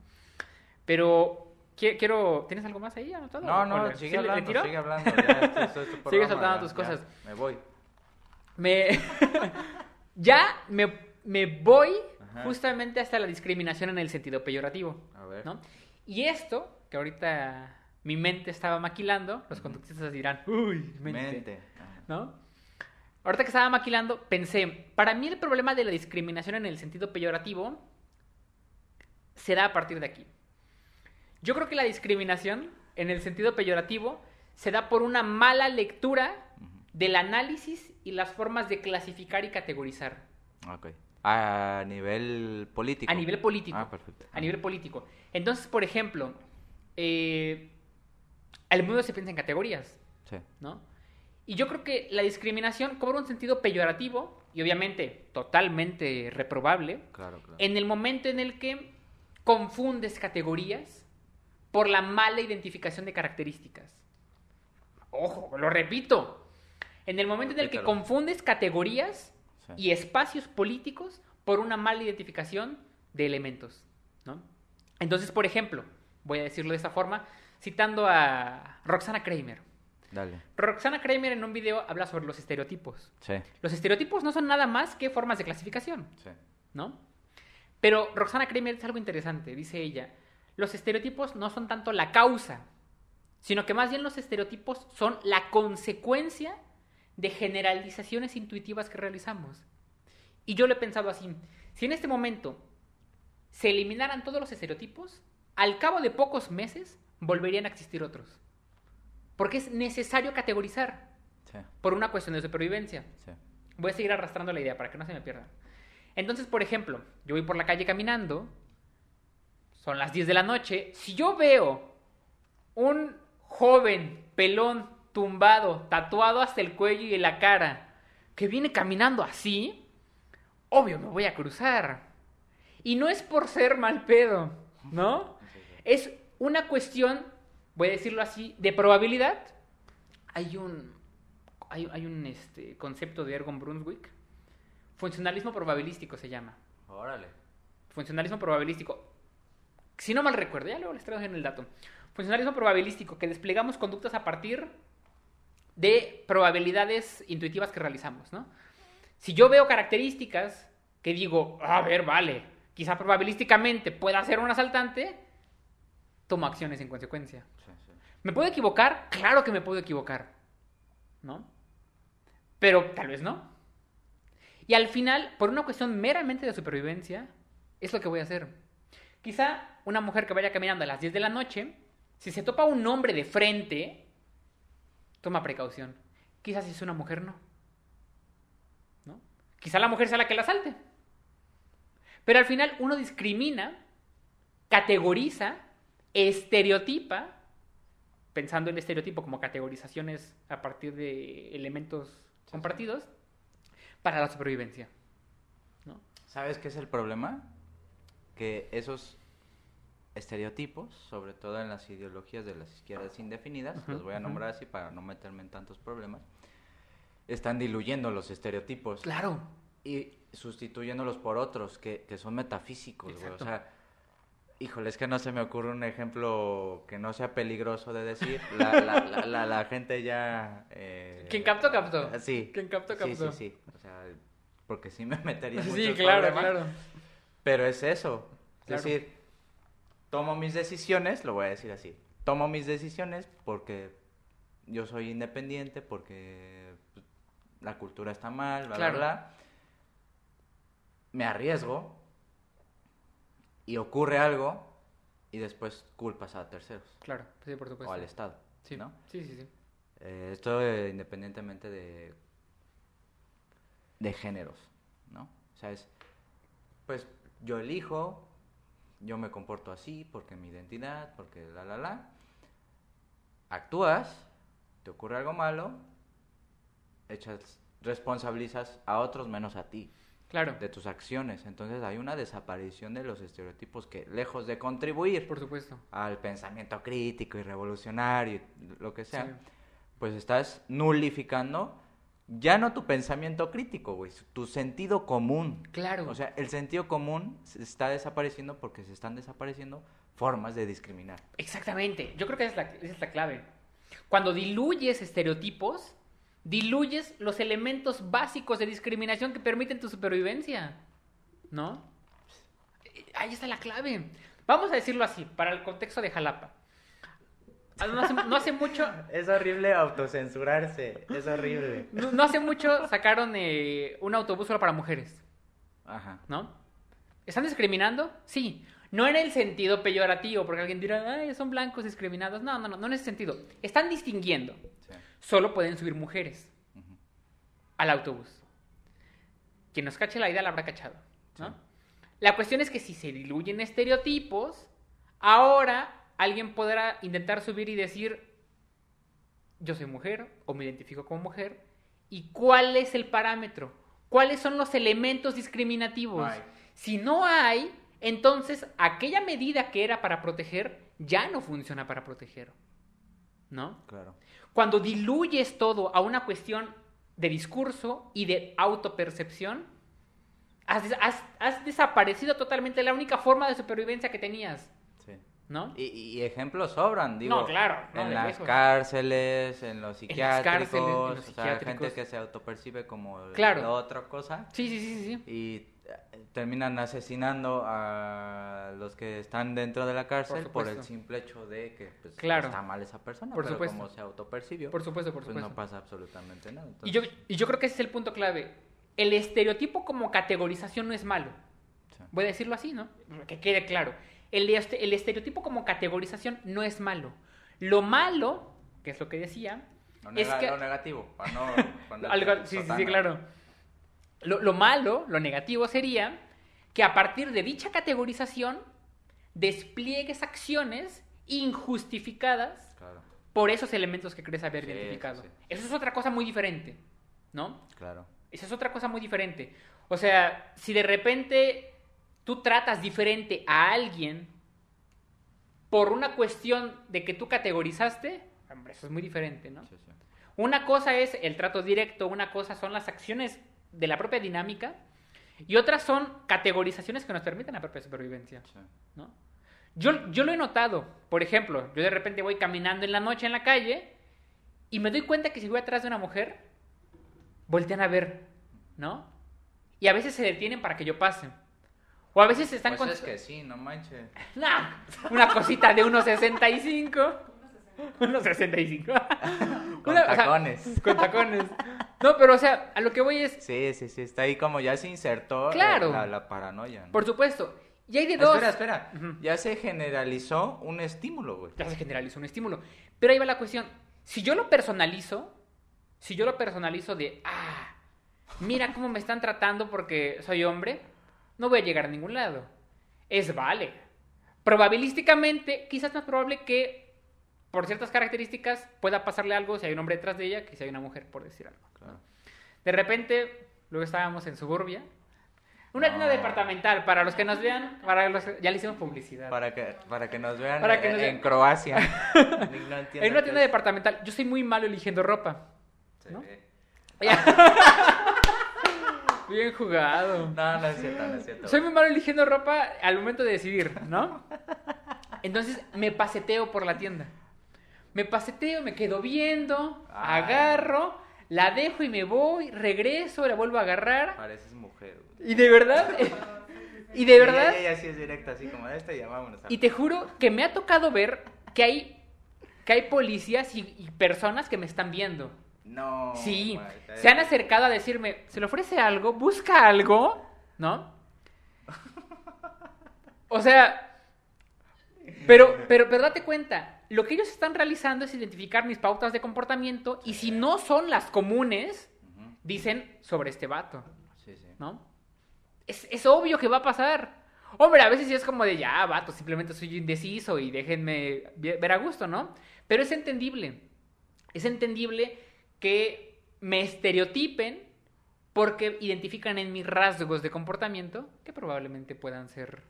Speaker 2: Pero qui- quiero... ¿Tienes algo más ahí anotado?
Speaker 1: No,
Speaker 2: ¿O
Speaker 1: no, sigue
Speaker 2: sí
Speaker 1: hablando, sigue hablando. Ya, esto- esto programa,
Speaker 2: soltando
Speaker 1: ya,
Speaker 2: tus
Speaker 1: ya,
Speaker 2: cosas.
Speaker 1: Me voy.
Speaker 2: Me... ya me, me voy
Speaker 1: Ajá.
Speaker 2: justamente hasta la discriminación en el sentido peyorativo.
Speaker 1: A ver.
Speaker 2: ¿no? Y esto, que ahorita mi mente estaba maquilando, los conductistas dirán, uy, mente,
Speaker 1: Mente.
Speaker 2: ¿no? Ahorita que estaba maquilando, pensé, para mí el problema de la discriminación en el sentido peyorativo será a partir de aquí. Yo creo que la discriminación en el sentido peyorativo se da por una mala lectura del análisis y las formas de clasificar y categorizar.
Speaker 1: Ok. A nivel político.
Speaker 2: A nivel político.
Speaker 1: Ah, perfecto.
Speaker 2: A nivel político. Entonces, por ejemplo, eh, el mundo se piensa en categorías,
Speaker 1: Sí.
Speaker 2: ¿no? Y yo creo que la discriminación cobra un sentido peyorativo y obviamente totalmente reprobable
Speaker 1: Claro, claro.
Speaker 2: en el momento en el que confundes categorías por la mala identificación de características. Ojo, lo repito. En el momento en el que confundes categorías
Speaker 1: Sí.
Speaker 2: y espacios políticos por una mala identificación de elementos, ¿no? Entonces, por ejemplo, voy a decirlo de esta forma, citando a Roxana Kramer.
Speaker 1: Dale.
Speaker 2: Roxana Kramer en un video habla sobre los estereotipos.
Speaker 1: Sí,
Speaker 2: Los estereotipos no son nada más que formas de clasificación.
Speaker 1: sí.
Speaker 2: ¿no? Pero Roxana Kramer es algo interesante, dice ella. Los estereotipos no son tanto la causa, sino que más bien los estereotipos son la consecuencia de generalizaciones intuitivas que realizamos. Y yo lo he pensado así, si en este momento se eliminaran todos los estereotipos, al cabo de pocos meses volverían a existir otros. Porque es necesario categorizar
Speaker 1: Sí,
Speaker 2: por una cuestión de supervivencia.
Speaker 1: sí.
Speaker 2: Voy a seguir arrastrando la idea para que no se me pierda. Entonces, por ejemplo, yo voy por la calle caminando, son las 10 de la noche, si yo veo un joven pelón tumbado, tatuado hasta el cuello y la cara, que viene caminando así, obvio me voy a cruzar. Y no es por ser mal pedo, ¿no? Es una cuestión, voy a decirlo así, de probabilidad. Hay un, hay, hay un este, concepto de Ergon Brunswick. Funcionalismo probabilístico se llama.
Speaker 1: Órale.
Speaker 2: Funcionalismo probabilístico. Si no mal recuerdo, ya luego les traigo en el dato. Funcionalismo probabilístico, que desplegamos conductas a partir de probabilidades intuitivas que realizamos, ¿no? Si yo veo características que digo, a ver, vale, quizá probabilísticamente pueda ser un asaltante, tomo acciones en consecuencia.
Speaker 1: Sí, sí.
Speaker 2: ¿Me puedo equivocar? Claro que me puedo equivocar. ¿No? Pero tal vez no. Y al final, por una cuestión meramente de supervivencia, es lo que voy a hacer. Quizá una mujer que vaya caminando a las 10 de la noche, si se topa un hombre de frente, toma precaución. Quizás si es una mujer, no. ¿No? Quizá la mujer sea la que la asalte. Pero al final uno discrimina, categoriza, estereotipa, pensando en estereotipo como categorizaciones a partir de elementos compartidos, para la supervivencia. ¿no?
Speaker 1: ¿Sabes qué es el problema? Que esos estereotipos, sobre todo en las ideologías de las izquierdas indefinidas,
Speaker 2: Ujú,
Speaker 1: los voy a nombrar así para no meterme en tantos problemas, están diluyendo los estereotipos
Speaker 2: Claro.
Speaker 1: y sustituyéndolos por otros que, que son metafísicos, güey. O sea, híjole, es que no se me ocurre un ejemplo que no sea peligroso de decir. La, la, la, la, la gente ya... eh,
Speaker 2: Quien captó, captó.
Speaker 1: Sí.
Speaker 2: Quien captó,
Speaker 1: Sí,
Speaker 2: captó.
Speaker 1: sí, sí. O sea, porque sí me metería
Speaker 2: Sí,
Speaker 1: muchos
Speaker 2: claro,
Speaker 1: problemas.
Speaker 2: claro.
Speaker 1: Pero es eso. Es
Speaker 2: Claro.
Speaker 1: decir, tomo mis decisiones, lo voy a decir así. Tomo mis decisiones porque yo soy independiente, porque pues, la cultura está mal, bla,
Speaker 2: Claro.
Speaker 1: bla, bla. Me arriesgo y ocurre algo y después culpas a terceros
Speaker 2: Claro, sí, por supuesto.
Speaker 1: o al Estado,
Speaker 2: Sí,
Speaker 1: ¿no?
Speaker 2: sí, sí, sí.
Speaker 1: Eh, esto eh, independientemente de, de géneros, ¿no? O sea, es, pues yo elijo, yo me comporto así porque mi identidad, porque la, la, la. Actúas, te ocurre algo malo, echas, responsabilizas a otros menos a ti
Speaker 2: Claro,
Speaker 1: de tus acciones. Entonces hay una desaparición de los estereotipos que, lejos de contribuir
Speaker 2: por supuesto.
Speaker 1: al pensamiento crítico y revolucionario, y lo que sea,
Speaker 2: Sí.
Speaker 1: pues estás nulificando ya no tu pensamiento crítico, güey, tu sentido común.
Speaker 2: Claro.
Speaker 1: O sea, el sentido común se está desapareciendo porque se están desapareciendo formas de discriminar.
Speaker 2: Exactamente. Yo creo que esa es, la, esa es la clave. Cuando diluyes estereotipos, diluyes los elementos básicos de discriminación que permiten tu supervivencia. ¿No? Ahí está la clave. Vamos a decirlo así, para el contexto de Jalapa. Ah, No hace, no hace mucho,
Speaker 1: Es horrible autocensurarse, es horrible.
Speaker 2: no, no hace mucho sacaron eh, un autobús solo para mujeres.
Speaker 1: Ajá.
Speaker 2: ¿no? ¿Están discriminando? Sí. No en el sentido peyorativo, porque alguien dirá, ay, son blancos discriminados. No, no, no, no en ese sentido. Están distinguiendo.
Speaker 1: Sí.
Speaker 2: Solo pueden subir mujeres
Speaker 1: Ujú.
Speaker 2: al autobús. Quien nos cache la idea la habrá cachado, ¿no?
Speaker 1: Sí.
Speaker 2: La cuestión es que si se diluyen estereotipos, ahora alguien podrá intentar subir y decir, yo soy mujer o me identifico como mujer, y cuál es el parámetro, cuáles son los elementos discriminativos.
Speaker 1: No.
Speaker 2: Si no hay, entonces aquella medida que era para proteger ya no funciona para proteger, ¿no?
Speaker 1: Claro.
Speaker 2: Cuando diluyes todo a una cuestión de discurso y de autopercepción, has, has- has desaparecido totalmente la única forma de supervivencia que tenías,
Speaker 1: Sí.
Speaker 2: ¿no?
Speaker 1: Y, y ejemplos sobran, digo.
Speaker 2: No, claro, no,
Speaker 1: en las cárceles, en los
Speaker 2: En las cárceles,
Speaker 1: psiquiátricos,
Speaker 2: en los
Speaker 1: o sea, gente
Speaker 2: psiquiátricos.
Speaker 1: que se autopercibe como
Speaker 2: Claro.
Speaker 1: la otra cosa
Speaker 2: Sí, sí, sí, sí, sí.
Speaker 1: y terminan asesinando a los que están dentro de la cárcel por, el simple hecho de que pues,
Speaker 2: Claro.
Speaker 1: está mal esa persona,
Speaker 2: Por
Speaker 1: pero
Speaker 2: supuesto.
Speaker 1: como se autopercibió,
Speaker 2: Por supuesto, por
Speaker 1: pues
Speaker 2: supuesto.
Speaker 1: no pasa absolutamente nada.
Speaker 2: Y yo, y yo creo que ese es el punto clave. El estereotipo como categorización no es malo.
Speaker 1: sí.
Speaker 2: Voy a decirlo así, ¿no? Que quede claro. El, este- el estereotipo como categorización no es malo. Lo malo, que es lo que decía,
Speaker 1: Lo,
Speaker 2: es que-
Speaker 1: lo negativo, para no
Speaker 2: Algo- sí, sí, sí, claro. Lo, lo malo, lo negativo sería que a partir de dicha categorización despliegues acciones injustificadas
Speaker 1: Claro,
Speaker 2: por esos elementos que crees haber
Speaker 1: Sí,
Speaker 2: identificado.
Speaker 1: sí.
Speaker 2: Eso es otra cosa muy diferente, ¿no?
Speaker 1: claro.
Speaker 2: Esa es otra cosa muy diferente. O sea, si de repente tú tratas diferente a alguien por una cuestión de que tú categorizaste, hombre, eso es muy diferente, ¿no?
Speaker 1: Sí, sí.
Speaker 2: Una cosa es el trato directo, una cosa son las acciones de la propia dinámica y otras son categorizaciones que nos permiten la propia supervivencia,
Speaker 1: sí.
Speaker 2: ¿no? Yo, yo lo he notado, por ejemplo, yo de repente voy caminando en la noche en la calle y me doy cuenta que si voy atrás de una mujer, voltean a ver, ¿no? Y a veces se detienen para que yo pase. O a veces están
Speaker 1: Pues
Speaker 2: con...
Speaker 1: es que sí, no manches.
Speaker 2: Nah, una cosita de 1.65. 1.65.
Speaker 1: Con
Speaker 2: Una- o sea,
Speaker 1: tacones.
Speaker 2: con tacones. No, pero o sea, a lo que voy es,
Speaker 1: Sí, sí, sí, está ahí como ya se insertó eh,
Speaker 2: Claro.
Speaker 1: la, la paranoia. ¿no?
Speaker 2: por supuesto, y hay de dos.
Speaker 1: Espera, espera. Ya se generalizó un estímulo, güey.
Speaker 2: Ya se generaliza un estímulo. Pero ahí va la cuestión. Si yo lo personalizo, si yo lo personalizo de, ah, mira cómo me están tratando porque soy hombre, no voy a llegar a ningún lado. Es vale. Probabilísticamente, quizás más probable que por ciertas características pueda pasarle algo si hay un hombre detrás de ella que si hay una mujer, por decir algo.
Speaker 1: Claro.
Speaker 2: De repente, luego estábamos en Suburbia. Una
Speaker 1: No.
Speaker 2: tienda departamental, para los que nos vean, para los que- ya le hicimos publicidad.
Speaker 1: Para que, para que nos vean
Speaker 2: Para que
Speaker 1: en,
Speaker 2: nos
Speaker 1: en
Speaker 2: vean.
Speaker 1: Croacia. No
Speaker 2: En una tienda departamental, yo soy muy malo eligiendo ropa.
Speaker 1: Ve.
Speaker 2: Bien jugado.
Speaker 1: No, no es cierto, no es cierto.
Speaker 2: Soy muy malo eligiendo ropa al momento de decidir, ¿no? Entonces me paseteo por la tienda. Me paseteo, me quedo viendo,
Speaker 1: Ay.
Speaker 2: agarro, la dejo y me voy, regreso, la vuelvo a agarrar.
Speaker 1: Pareces mujer, güey.
Speaker 2: Y de verdad, y de verdad,
Speaker 1: Ella, sí es directa, así como esta y vámonos.
Speaker 2: y te juro que me ha tocado ver que hay, que hay policías y, y personas que me están viendo.
Speaker 1: No.
Speaker 2: Sí, se han acercado a decirme, ¿se le ofrece algo? ¿Busca algo? ¿No? O sea, pero, pero, pero date cuenta, lo que ellos están realizando es identificar mis pautas de comportamiento y si no son las comunes, dicen sobre este vato,
Speaker 1: Sí, sí.
Speaker 2: ¿no? Es, es obvio que va a pasar. Hombre, a veces sí es como de ya, vato, simplemente soy indeciso y déjenme ver a gusto, ¿no? Pero es entendible. Es entendible que me estereotipen porque identifican en mis rasgos de comportamiento que probablemente puedan ser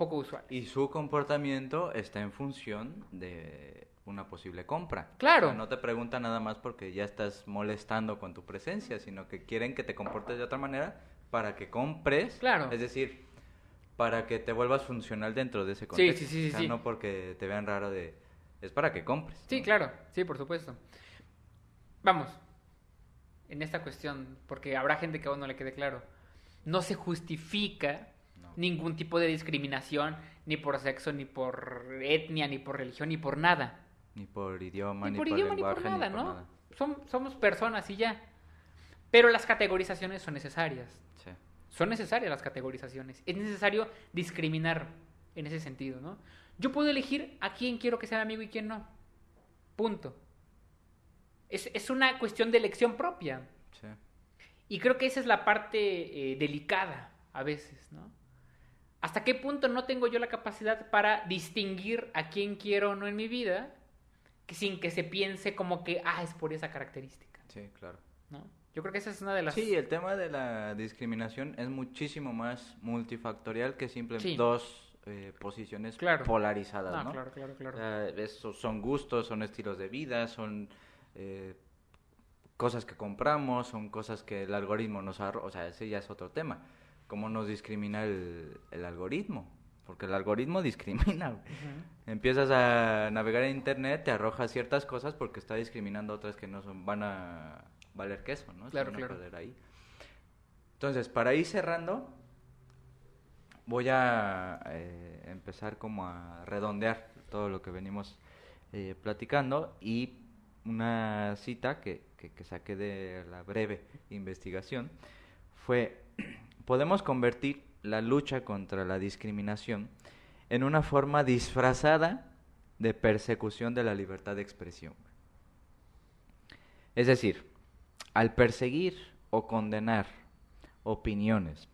Speaker 2: poco usuales.
Speaker 1: Y su comportamiento está en función de una posible compra.
Speaker 2: Claro.
Speaker 1: O sea, no te preguntan nada más porque ya estás molestando con tu presencia, sino que quieren que te comportes de otra manera para que compres.
Speaker 2: Claro.
Speaker 1: Es decir, para que te vuelvas funcional dentro de ese
Speaker 2: Sí,
Speaker 1: contexto.
Speaker 2: sí, sí, sí,
Speaker 1: O sea,
Speaker 2: sí.
Speaker 1: no porque te vean raro de... Es para que compres.
Speaker 2: Sí,
Speaker 1: ¿no?
Speaker 2: claro, sí, por supuesto. Vamos, en esta cuestión, porque habrá gente que aún no le quede claro, no se justifica
Speaker 1: No.
Speaker 2: ningún tipo de discriminación, ni por sexo, ni por etnia, ni por religión, ni por nada.
Speaker 1: Ni por idioma,
Speaker 2: Ni
Speaker 1: ni,
Speaker 2: por idioma, ni por nada,
Speaker 1: ni por
Speaker 2: ¿no?
Speaker 1: nada.
Speaker 2: Som- somos personas y ya. Pero las categorizaciones son necesarias.
Speaker 1: Sí.
Speaker 2: Son necesarias las categorizaciones. Es necesario discriminar en ese sentido, ¿no? Yo puedo elegir a quién quiero que sea mi amigo y quién no. Punto. Es, es una cuestión de elección propia.
Speaker 1: Sí.
Speaker 2: Y creo que esa es la parte eh, delicada a veces, ¿no? ¿Hasta qué punto no tengo yo la capacidad para distinguir a quién quiero o no en mi vida que sin que se piense como que, ah, es por esa característica,
Speaker 1: Sí, claro.
Speaker 2: ¿no? Yo creo que esa es una de las...
Speaker 1: Sí, el tema de la discriminación es muchísimo más multifactorial que simplemente
Speaker 2: Sí.
Speaker 1: dos eh, posiciones
Speaker 2: Claro.
Speaker 1: polarizadas,
Speaker 2: No,
Speaker 1: ¿no?
Speaker 2: claro, claro, claro.
Speaker 1: Eso son gustos, son estilos de vida, son eh, cosas que compramos, son cosas que el algoritmo nos arroja. O sea, ese ya es otro tema. ¿Cómo nos discrimina el, el algoritmo? Porque el algoritmo discrimina. Empiezas a navegar en internet, te arroja ciertas cosas porque está discriminando otras que no son, van a valer queso, ¿no?
Speaker 2: Claro, claro.
Speaker 1: perder ahí. Entonces, para ir cerrando, voy a eh, empezar como a redondear todo lo que venimos eh, platicando y una cita que, que, que saqué de la breve investigación fue, podemos convertir la lucha contra la discriminación en una forma disfrazada de persecución de la libertad de expresión. Es decir, al perseguir o condenar opiniones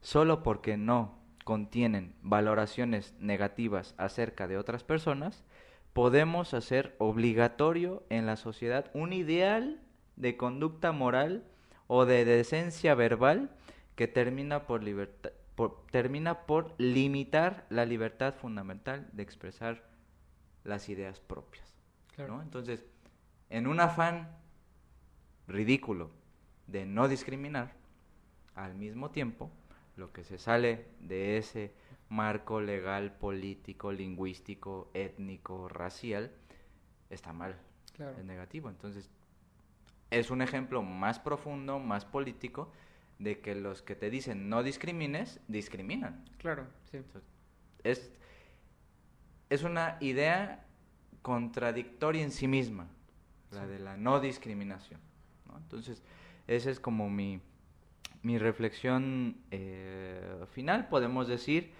Speaker 1: solo porque no contienen valoraciones negativas acerca de otras personas, podemos hacer obligatorio en la sociedad un ideal de conducta moral o de decencia verbal que termina por, liberta- por- termina por limitar la libertad fundamental de expresar las ideas propias.
Speaker 2: Claro.
Speaker 1: ¿no? Entonces, en un afán ridículo de no discriminar, al mismo tiempo, lo que se sale de ese marco legal, político, lingüístico, étnico, racial, está mal,
Speaker 2: Claro.
Speaker 1: es negativo. Entonces, es un ejemplo más profundo, más político, de que los que te dicen no discrimines, discriminan.
Speaker 2: Claro, sí.
Speaker 1: Es, es una idea contradictoria en sí misma, la de la no discriminación. ¿no? Entonces, esa es como mi, mi reflexión eh, final. Podemos decir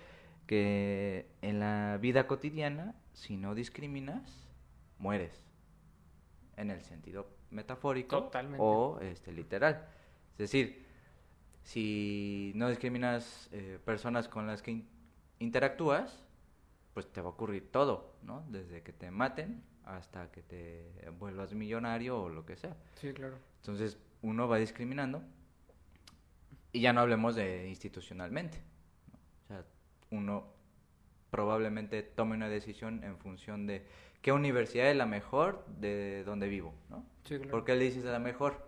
Speaker 1: que en la vida cotidiana, si no discriminas, mueres. En el sentido metafórico
Speaker 2: Totalmente.
Speaker 1: o este, literal. Es decir, si no discriminas eh, personas con las que in- interactúas, pues te va a ocurrir todo, ¿no? Desde que te maten hasta que te vuelvas millonario o lo que sea.
Speaker 2: Sí, claro.
Speaker 1: Entonces, uno va discriminando y ya no hablemos de institucionalmente. ¿no? O sea, uno probablemente tome una decisión en función de qué universidad es la mejor de donde vivo, ¿no?
Speaker 2: Sí, claro.
Speaker 1: ¿Por qué le dices la mejor?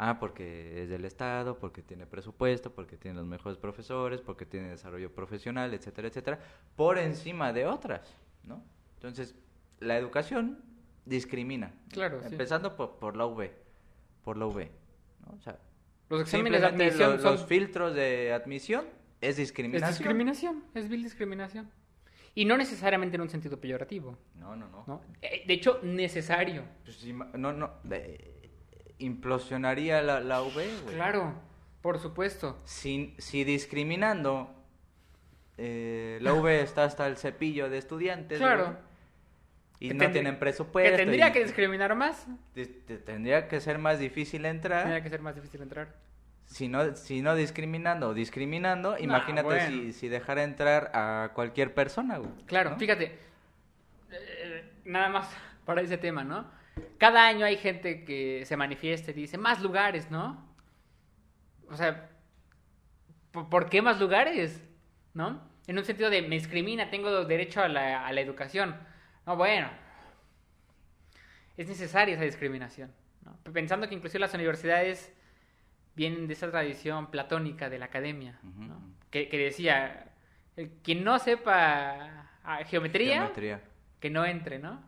Speaker 1: Ah, porque es del Estado, porque tiene presupuesto, porque tiene los mejores profesores, porque tiene desarrollo profesional, etcétera, etcétera, por encima de otras, ¿no? Entonces, la educación discrimina.
Speaker 2: Claro, sí.
Speaker 1: Empezando por, por la UV, por la UV, ¿no? O sea,
Speaker 2: Los exámenes de admisión
Speaker 1: lo-
Speaker 2: son...
Speaker 1: los filtros de admisión es
Speaker 2: Es
Speaker 1: discriminación.
Speaker 2: discriminación, es vil discriminación. Y no necesariamente en un sentido peyorativo,
Speaker 1: No, no, no.
Speaker 2: ¿no? Eh, De hecho, necesario.
Speaker 1: Pues, no, no. Implosionaría la, la UB, güey.
Speaker 2: Claro, por supuesto.
Speaker 1: Si, si discriminando, eh, la UB está hasta el cepillo de estudiantes.
Speaker 2: Claro.
Speaker 1: güey, Y
Speaker 2: Que
Speaker 1: no tienen presupuesto.
Speaker 2: Que tendría que discriminar más.
Speaker 1: te- te- tendría que ser más difícil entrar.
Speaker 2: Tendría que ser más difícil entrar.
Speaker 1: Si no, si no discriminando o discriminando, imagínate
Speaker 2: bueno.
Speaker 1: si, si dejara entrar a cualquier persona, güey.
Speaker 2: Claro,
Speaker 1: ¿no?
Speaker 2: fíjate, eh, nada más para ese tema, ¿no? Cada año hay gente que se manifiesta y dice, más lugares, ¿no? O sea, ¿por, qué más lugares? ¿No? En un sentido de, me discrimina, tengo derecho a la, a la educación. No, bueno, es necesaria esa discriminación. ¿no? Pensando que inclusive las universidades vienen de esa tradición platónica de la academia, que, que decía, quien no sepa ah, geometría,
Speaker 1: Geometría.
Speaker 2: que no entre, ¿no?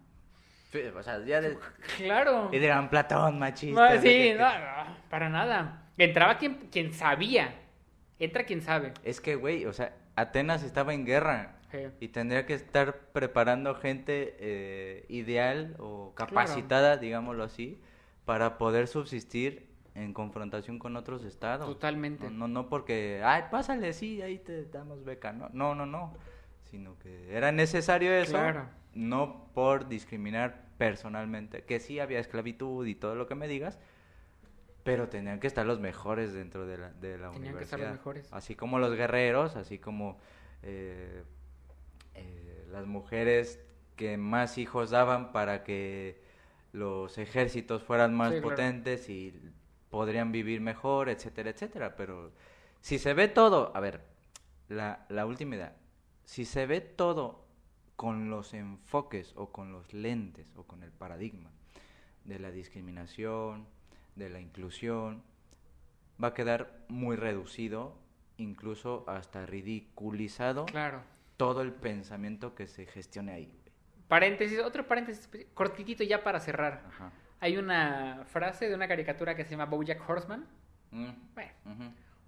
Speaker 1: O sea, ya de...
Speaker 2: Claro.
Speaker 1: Y dirán Platón, machista.
Speaker 2: No, sí,
Speaker 1: que-
Speaker 2: no, no, para nada. Entraba quien, quien sabía. Entra quien sabe.
Speaker 1: Es que, güey, o sea, Atenas estaba en guerra.
Speaker 2: Sí.
Speaker 1: Y tendría que estar preparando gente eh, ideal o capacitada, digámoslo así, para poder subsistir en confrontación con otros estados.
Speaker 2: Totalmente.
Speaker 1: No, no, no porque, ay, pásale, sí, ahí te damos beca. No, no, no, no. Sino que era necesario eso,
Speaker 2: Claro.
Speaker 1: No por discriminar personalmente. Que sí había esclavitud y todo lo que me digas, pero tenían que estar los mejores dentro de la, de la
Speaker 2: Tenían que
Speaker 1: universidad.
Speaker 2: estar los mejores.
Speaker 1: Así como los guerreros, así como eh, eh, las mujeres que más hijos daban para que los ejércitos fueran más
Speaker 2: Sí, claro.
Speaker 1: potentes y podrían vivir mejor, etcétera, etcétera. Pero si se ve todo, a ver, la, la última idea, si se ve todo con los enfoques o con los lentes o con el paradigma de la discriminación, de la inclusión, va a quedar muy reducido, incluso hasta ridiculizado
Speaker 2: Claro.
Speaker 1: todo el pensamiento que se gestione ahí.
Speaker 2: Paréntesis, otro paréntesis cortitito ya para cerrar.
Speaker 1: Ajá.
Speaker 2: Hay una frase de una caricatura que se llama Bojack Horseman.
Speaker 1: Mm,
Speaker 2: Bueno,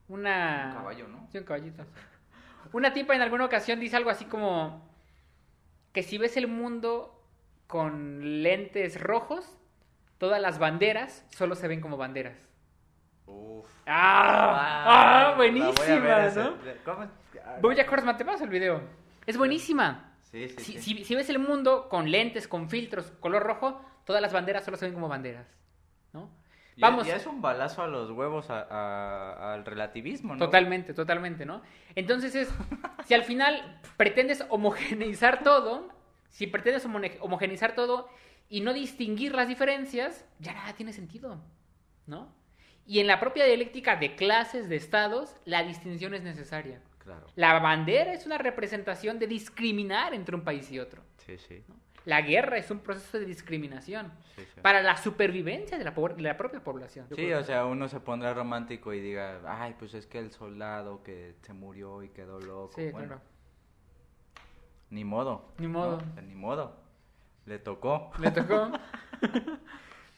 Speaker 2: una...
Speaker 1: Un caballo, ¿no?
Speaker 2: Sí, un caballito. Una tipa en alguna ocasión dice algo así como que si ves el mundo con lentes rojos, todas las banderas solo se ven como banderas.
Speaker 1: Uf.
Speaker 2: ¡Ah!
Speaker 1: Ah,
Speaker 2: ¡Ah!
Speaker 1: la voy a
Speaker 2: Buenísima, ¿no?
Speaker 1: ¿Cómo? Ah,
Speaker 2: te paso el video. Es buenísima.
Speaker 1: Sí, sí,
Speaker 2: Si,
Speaker 1: sí.
Speaker 2: si- si ves el mundo con lentes, con filtros, color rojo, todas las banderas solo se ven como banderas. ¿No?
Speaker 1: Y-
Speaker 2: Vamos.
Speaker 1: Y es un balazo a los huevos a- a- al relativismo, ¿no?
Speaker 2: Totalmente, totalmente, ¿no? Entonces es, si al final pretendes homogeneizar todo, si pretendes homogeneizar todo y no distinguir las diferencias, ya nada tiene sentido, ¿no? Y en la propia dialéctica de clases, de estados, la distinción es necesaria.
Speaker 1: Claro.
Speaker 2: La bandera es una representación de discriminar entre un país y otro.
Speaker 1: Sí, sí.
Speaker 2: La guerra es un proceso de discriminación
Speaker 1: Sí, sí.
Speaker 2: para la supervivencia de la, de la propia población.
Speaker 1: Sí, o sea, uno se pondrá romántico y diga, ay, pues es que el soldado que se murió y quedó loco.
Speaker 2: Sí,
Speaker 1: Bueno,
Speaker 2: claro.
Speaker 1: Ni modo.
Speaker 2: Ni modo.
Speaker 1: Ni modo. Le tocó.
Speaker 2: Le tocó.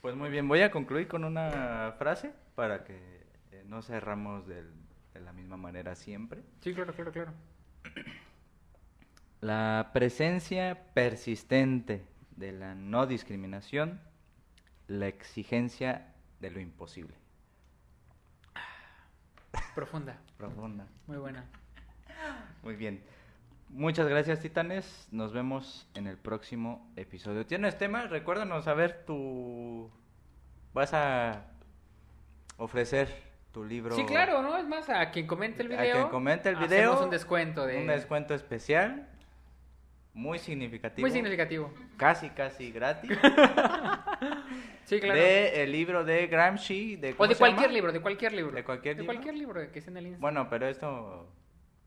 Speaker 1: Pues muy bien, voy a concluir con una frase para que eh, no cerramos del- de la misma manera siempre.
Speaker 2: Sí, claro, claro, claro.
Speaker 1: La presencia persistente de la no discriminación, la exigencia de lo imposible.
Speaker 2: Profunda.
Speaker 1: Profunda.
Speaker 2: Muy buena.
Speaker 1: Muy bien. Muchas gracias, Titanes. Nos vemos en el próximo episodio. ¿Tienes tema? Recuérdanos, a ver, tú vas a ofrecer tu libro.
Speaker 2: Sí, claro, ¿no? Es más, a quien comente el
Speaker 1: A
Speaker 2: video.
Speaker 1: quien comente el
Speaker 2: hacemos
Speaker 1: video,
Speaker 2: un descuento de.
Speaker 1: Un descuento especial, muy significativo.
Speaker 2: Muy significativo.
Speaker 1: Casi, casi gratis.
Speaker 2: Sí, claro.
Speaker 1: De el libro de Gramsci. De,
Speaker 2: o
Speaker 1: ¿cómo
Speaker 2: de cualquier libro, de cualquier libro.
Speaker 1: ¿De cualquier
Speaker 2: De
Speaker 1: libro?
Speaker 2: cualquier libro que esté en el Instagram.
Speaker 1: Bueno, pero esto...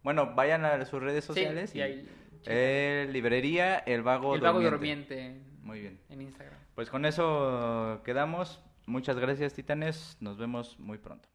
Speaker 1: Bueno, vayan a sus redes
Speaker 2: Sí,
Speaker 1: sociales.
Speaker 2: y
Speaker 1: y-
Speaker 2: ahí,
Speaker 1: Eh, librería El Vago
Speaker 2: el vago
Speaker 1: Durmiente.
Speaker 2: durmiente en,
Speaker 1: Muy bien.
Speaker 2: en Instagram.
Speaker 1: Pues con eso quedamos. Muchas gracias, Titanes. Nos vemos muy pronto.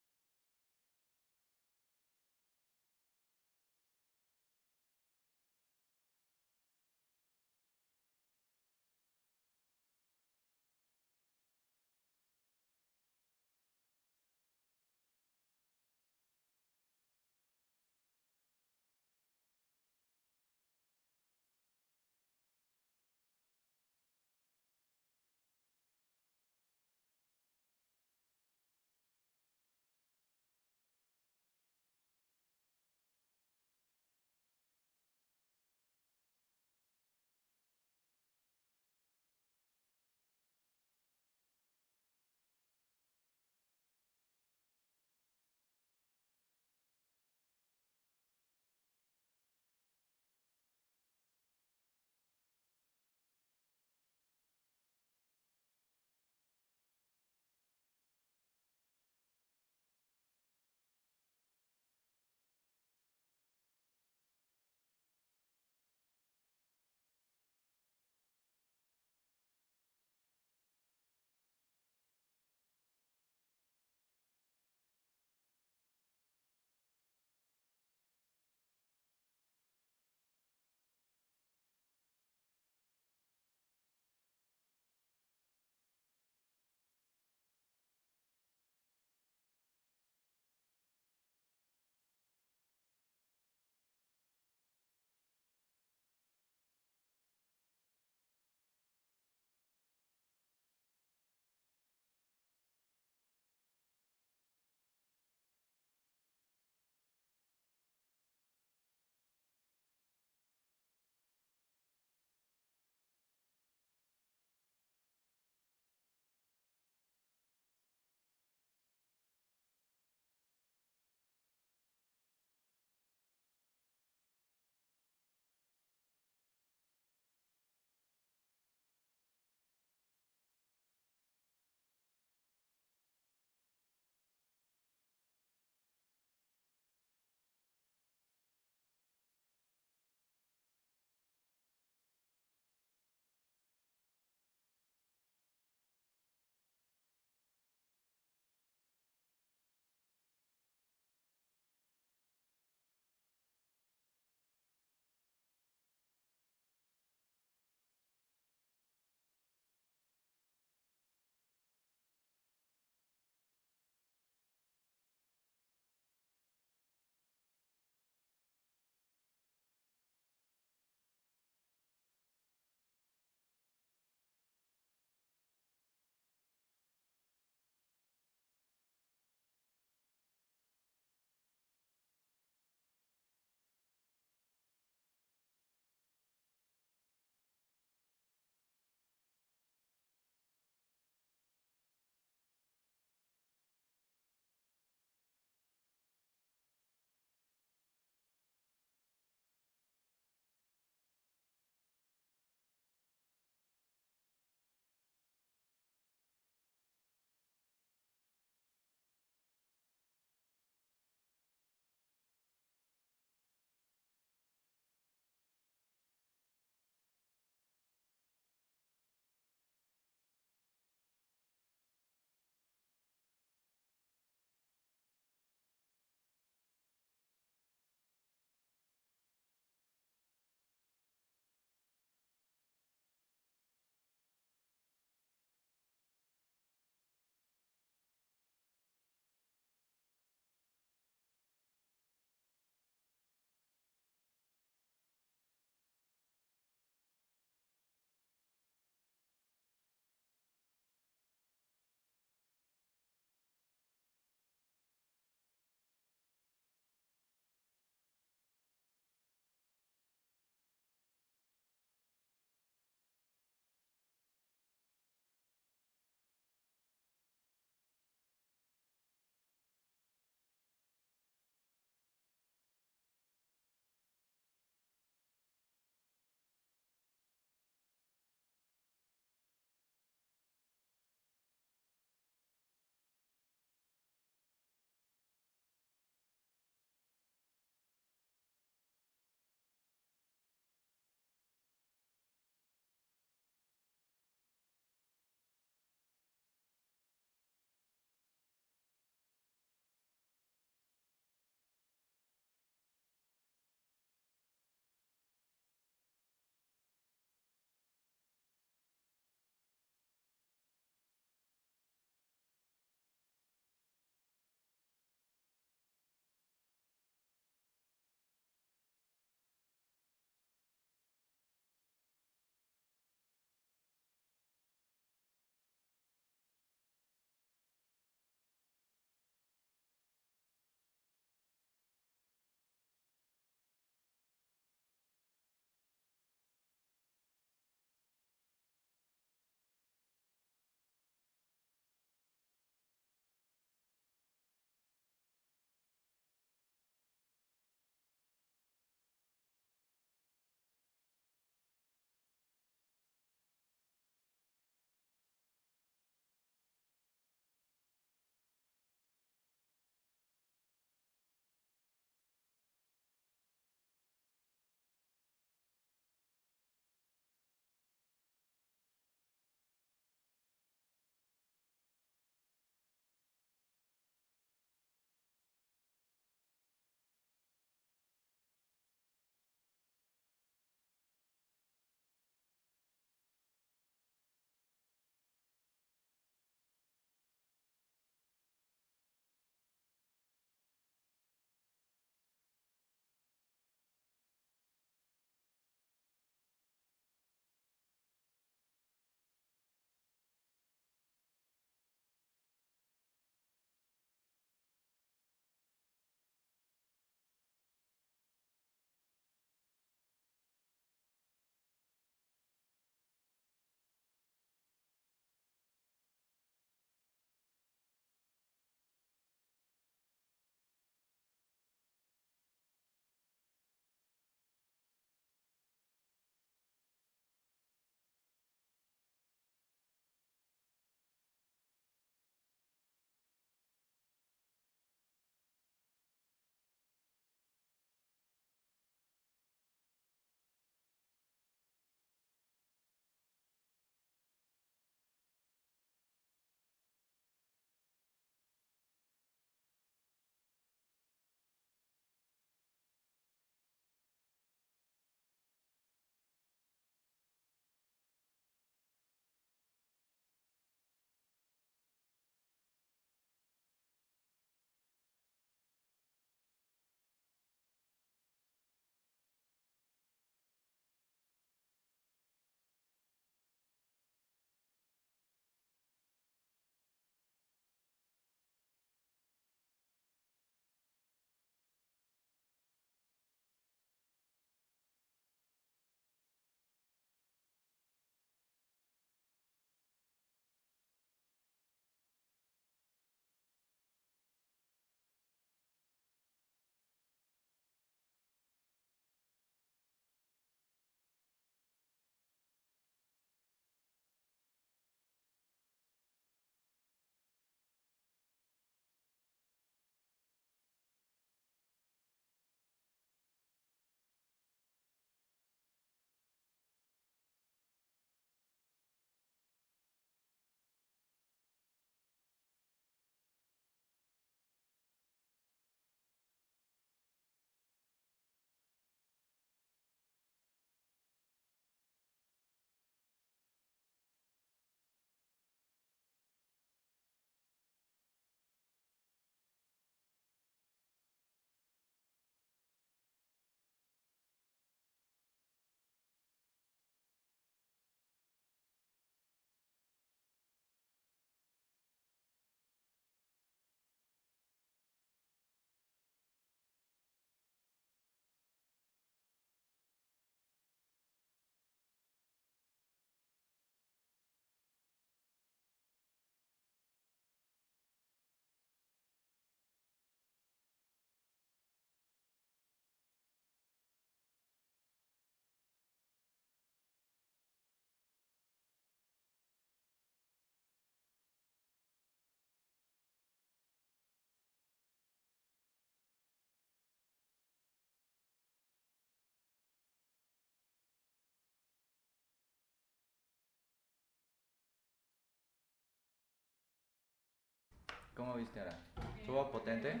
Speaker 1: ¿Cómo viste ahora? ¿Estuvo potente?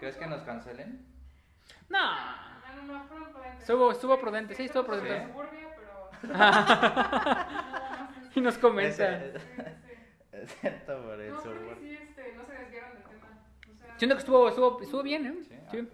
Speaker 1: ¿Crees que nos cancelen?
Speaker 2: No.
Speaker 3: No, no, no, fueron prudentes.
Speaker 2: Estuvo- estuvo prudente, sí, estuvo prudente.
Speaker 3: No, no,
Speaker 2: Y nos comenta.
Speaker 1: Excepto por
Speaker 3: No,
Speaker 1: eso.
Speaker 3: creo que sí, este, no se desviaron del tema. O sea,
Speaker 2: Siento que estuvo, estuvo, estuvo bien, ¿eh?
Speaker 1: Sí.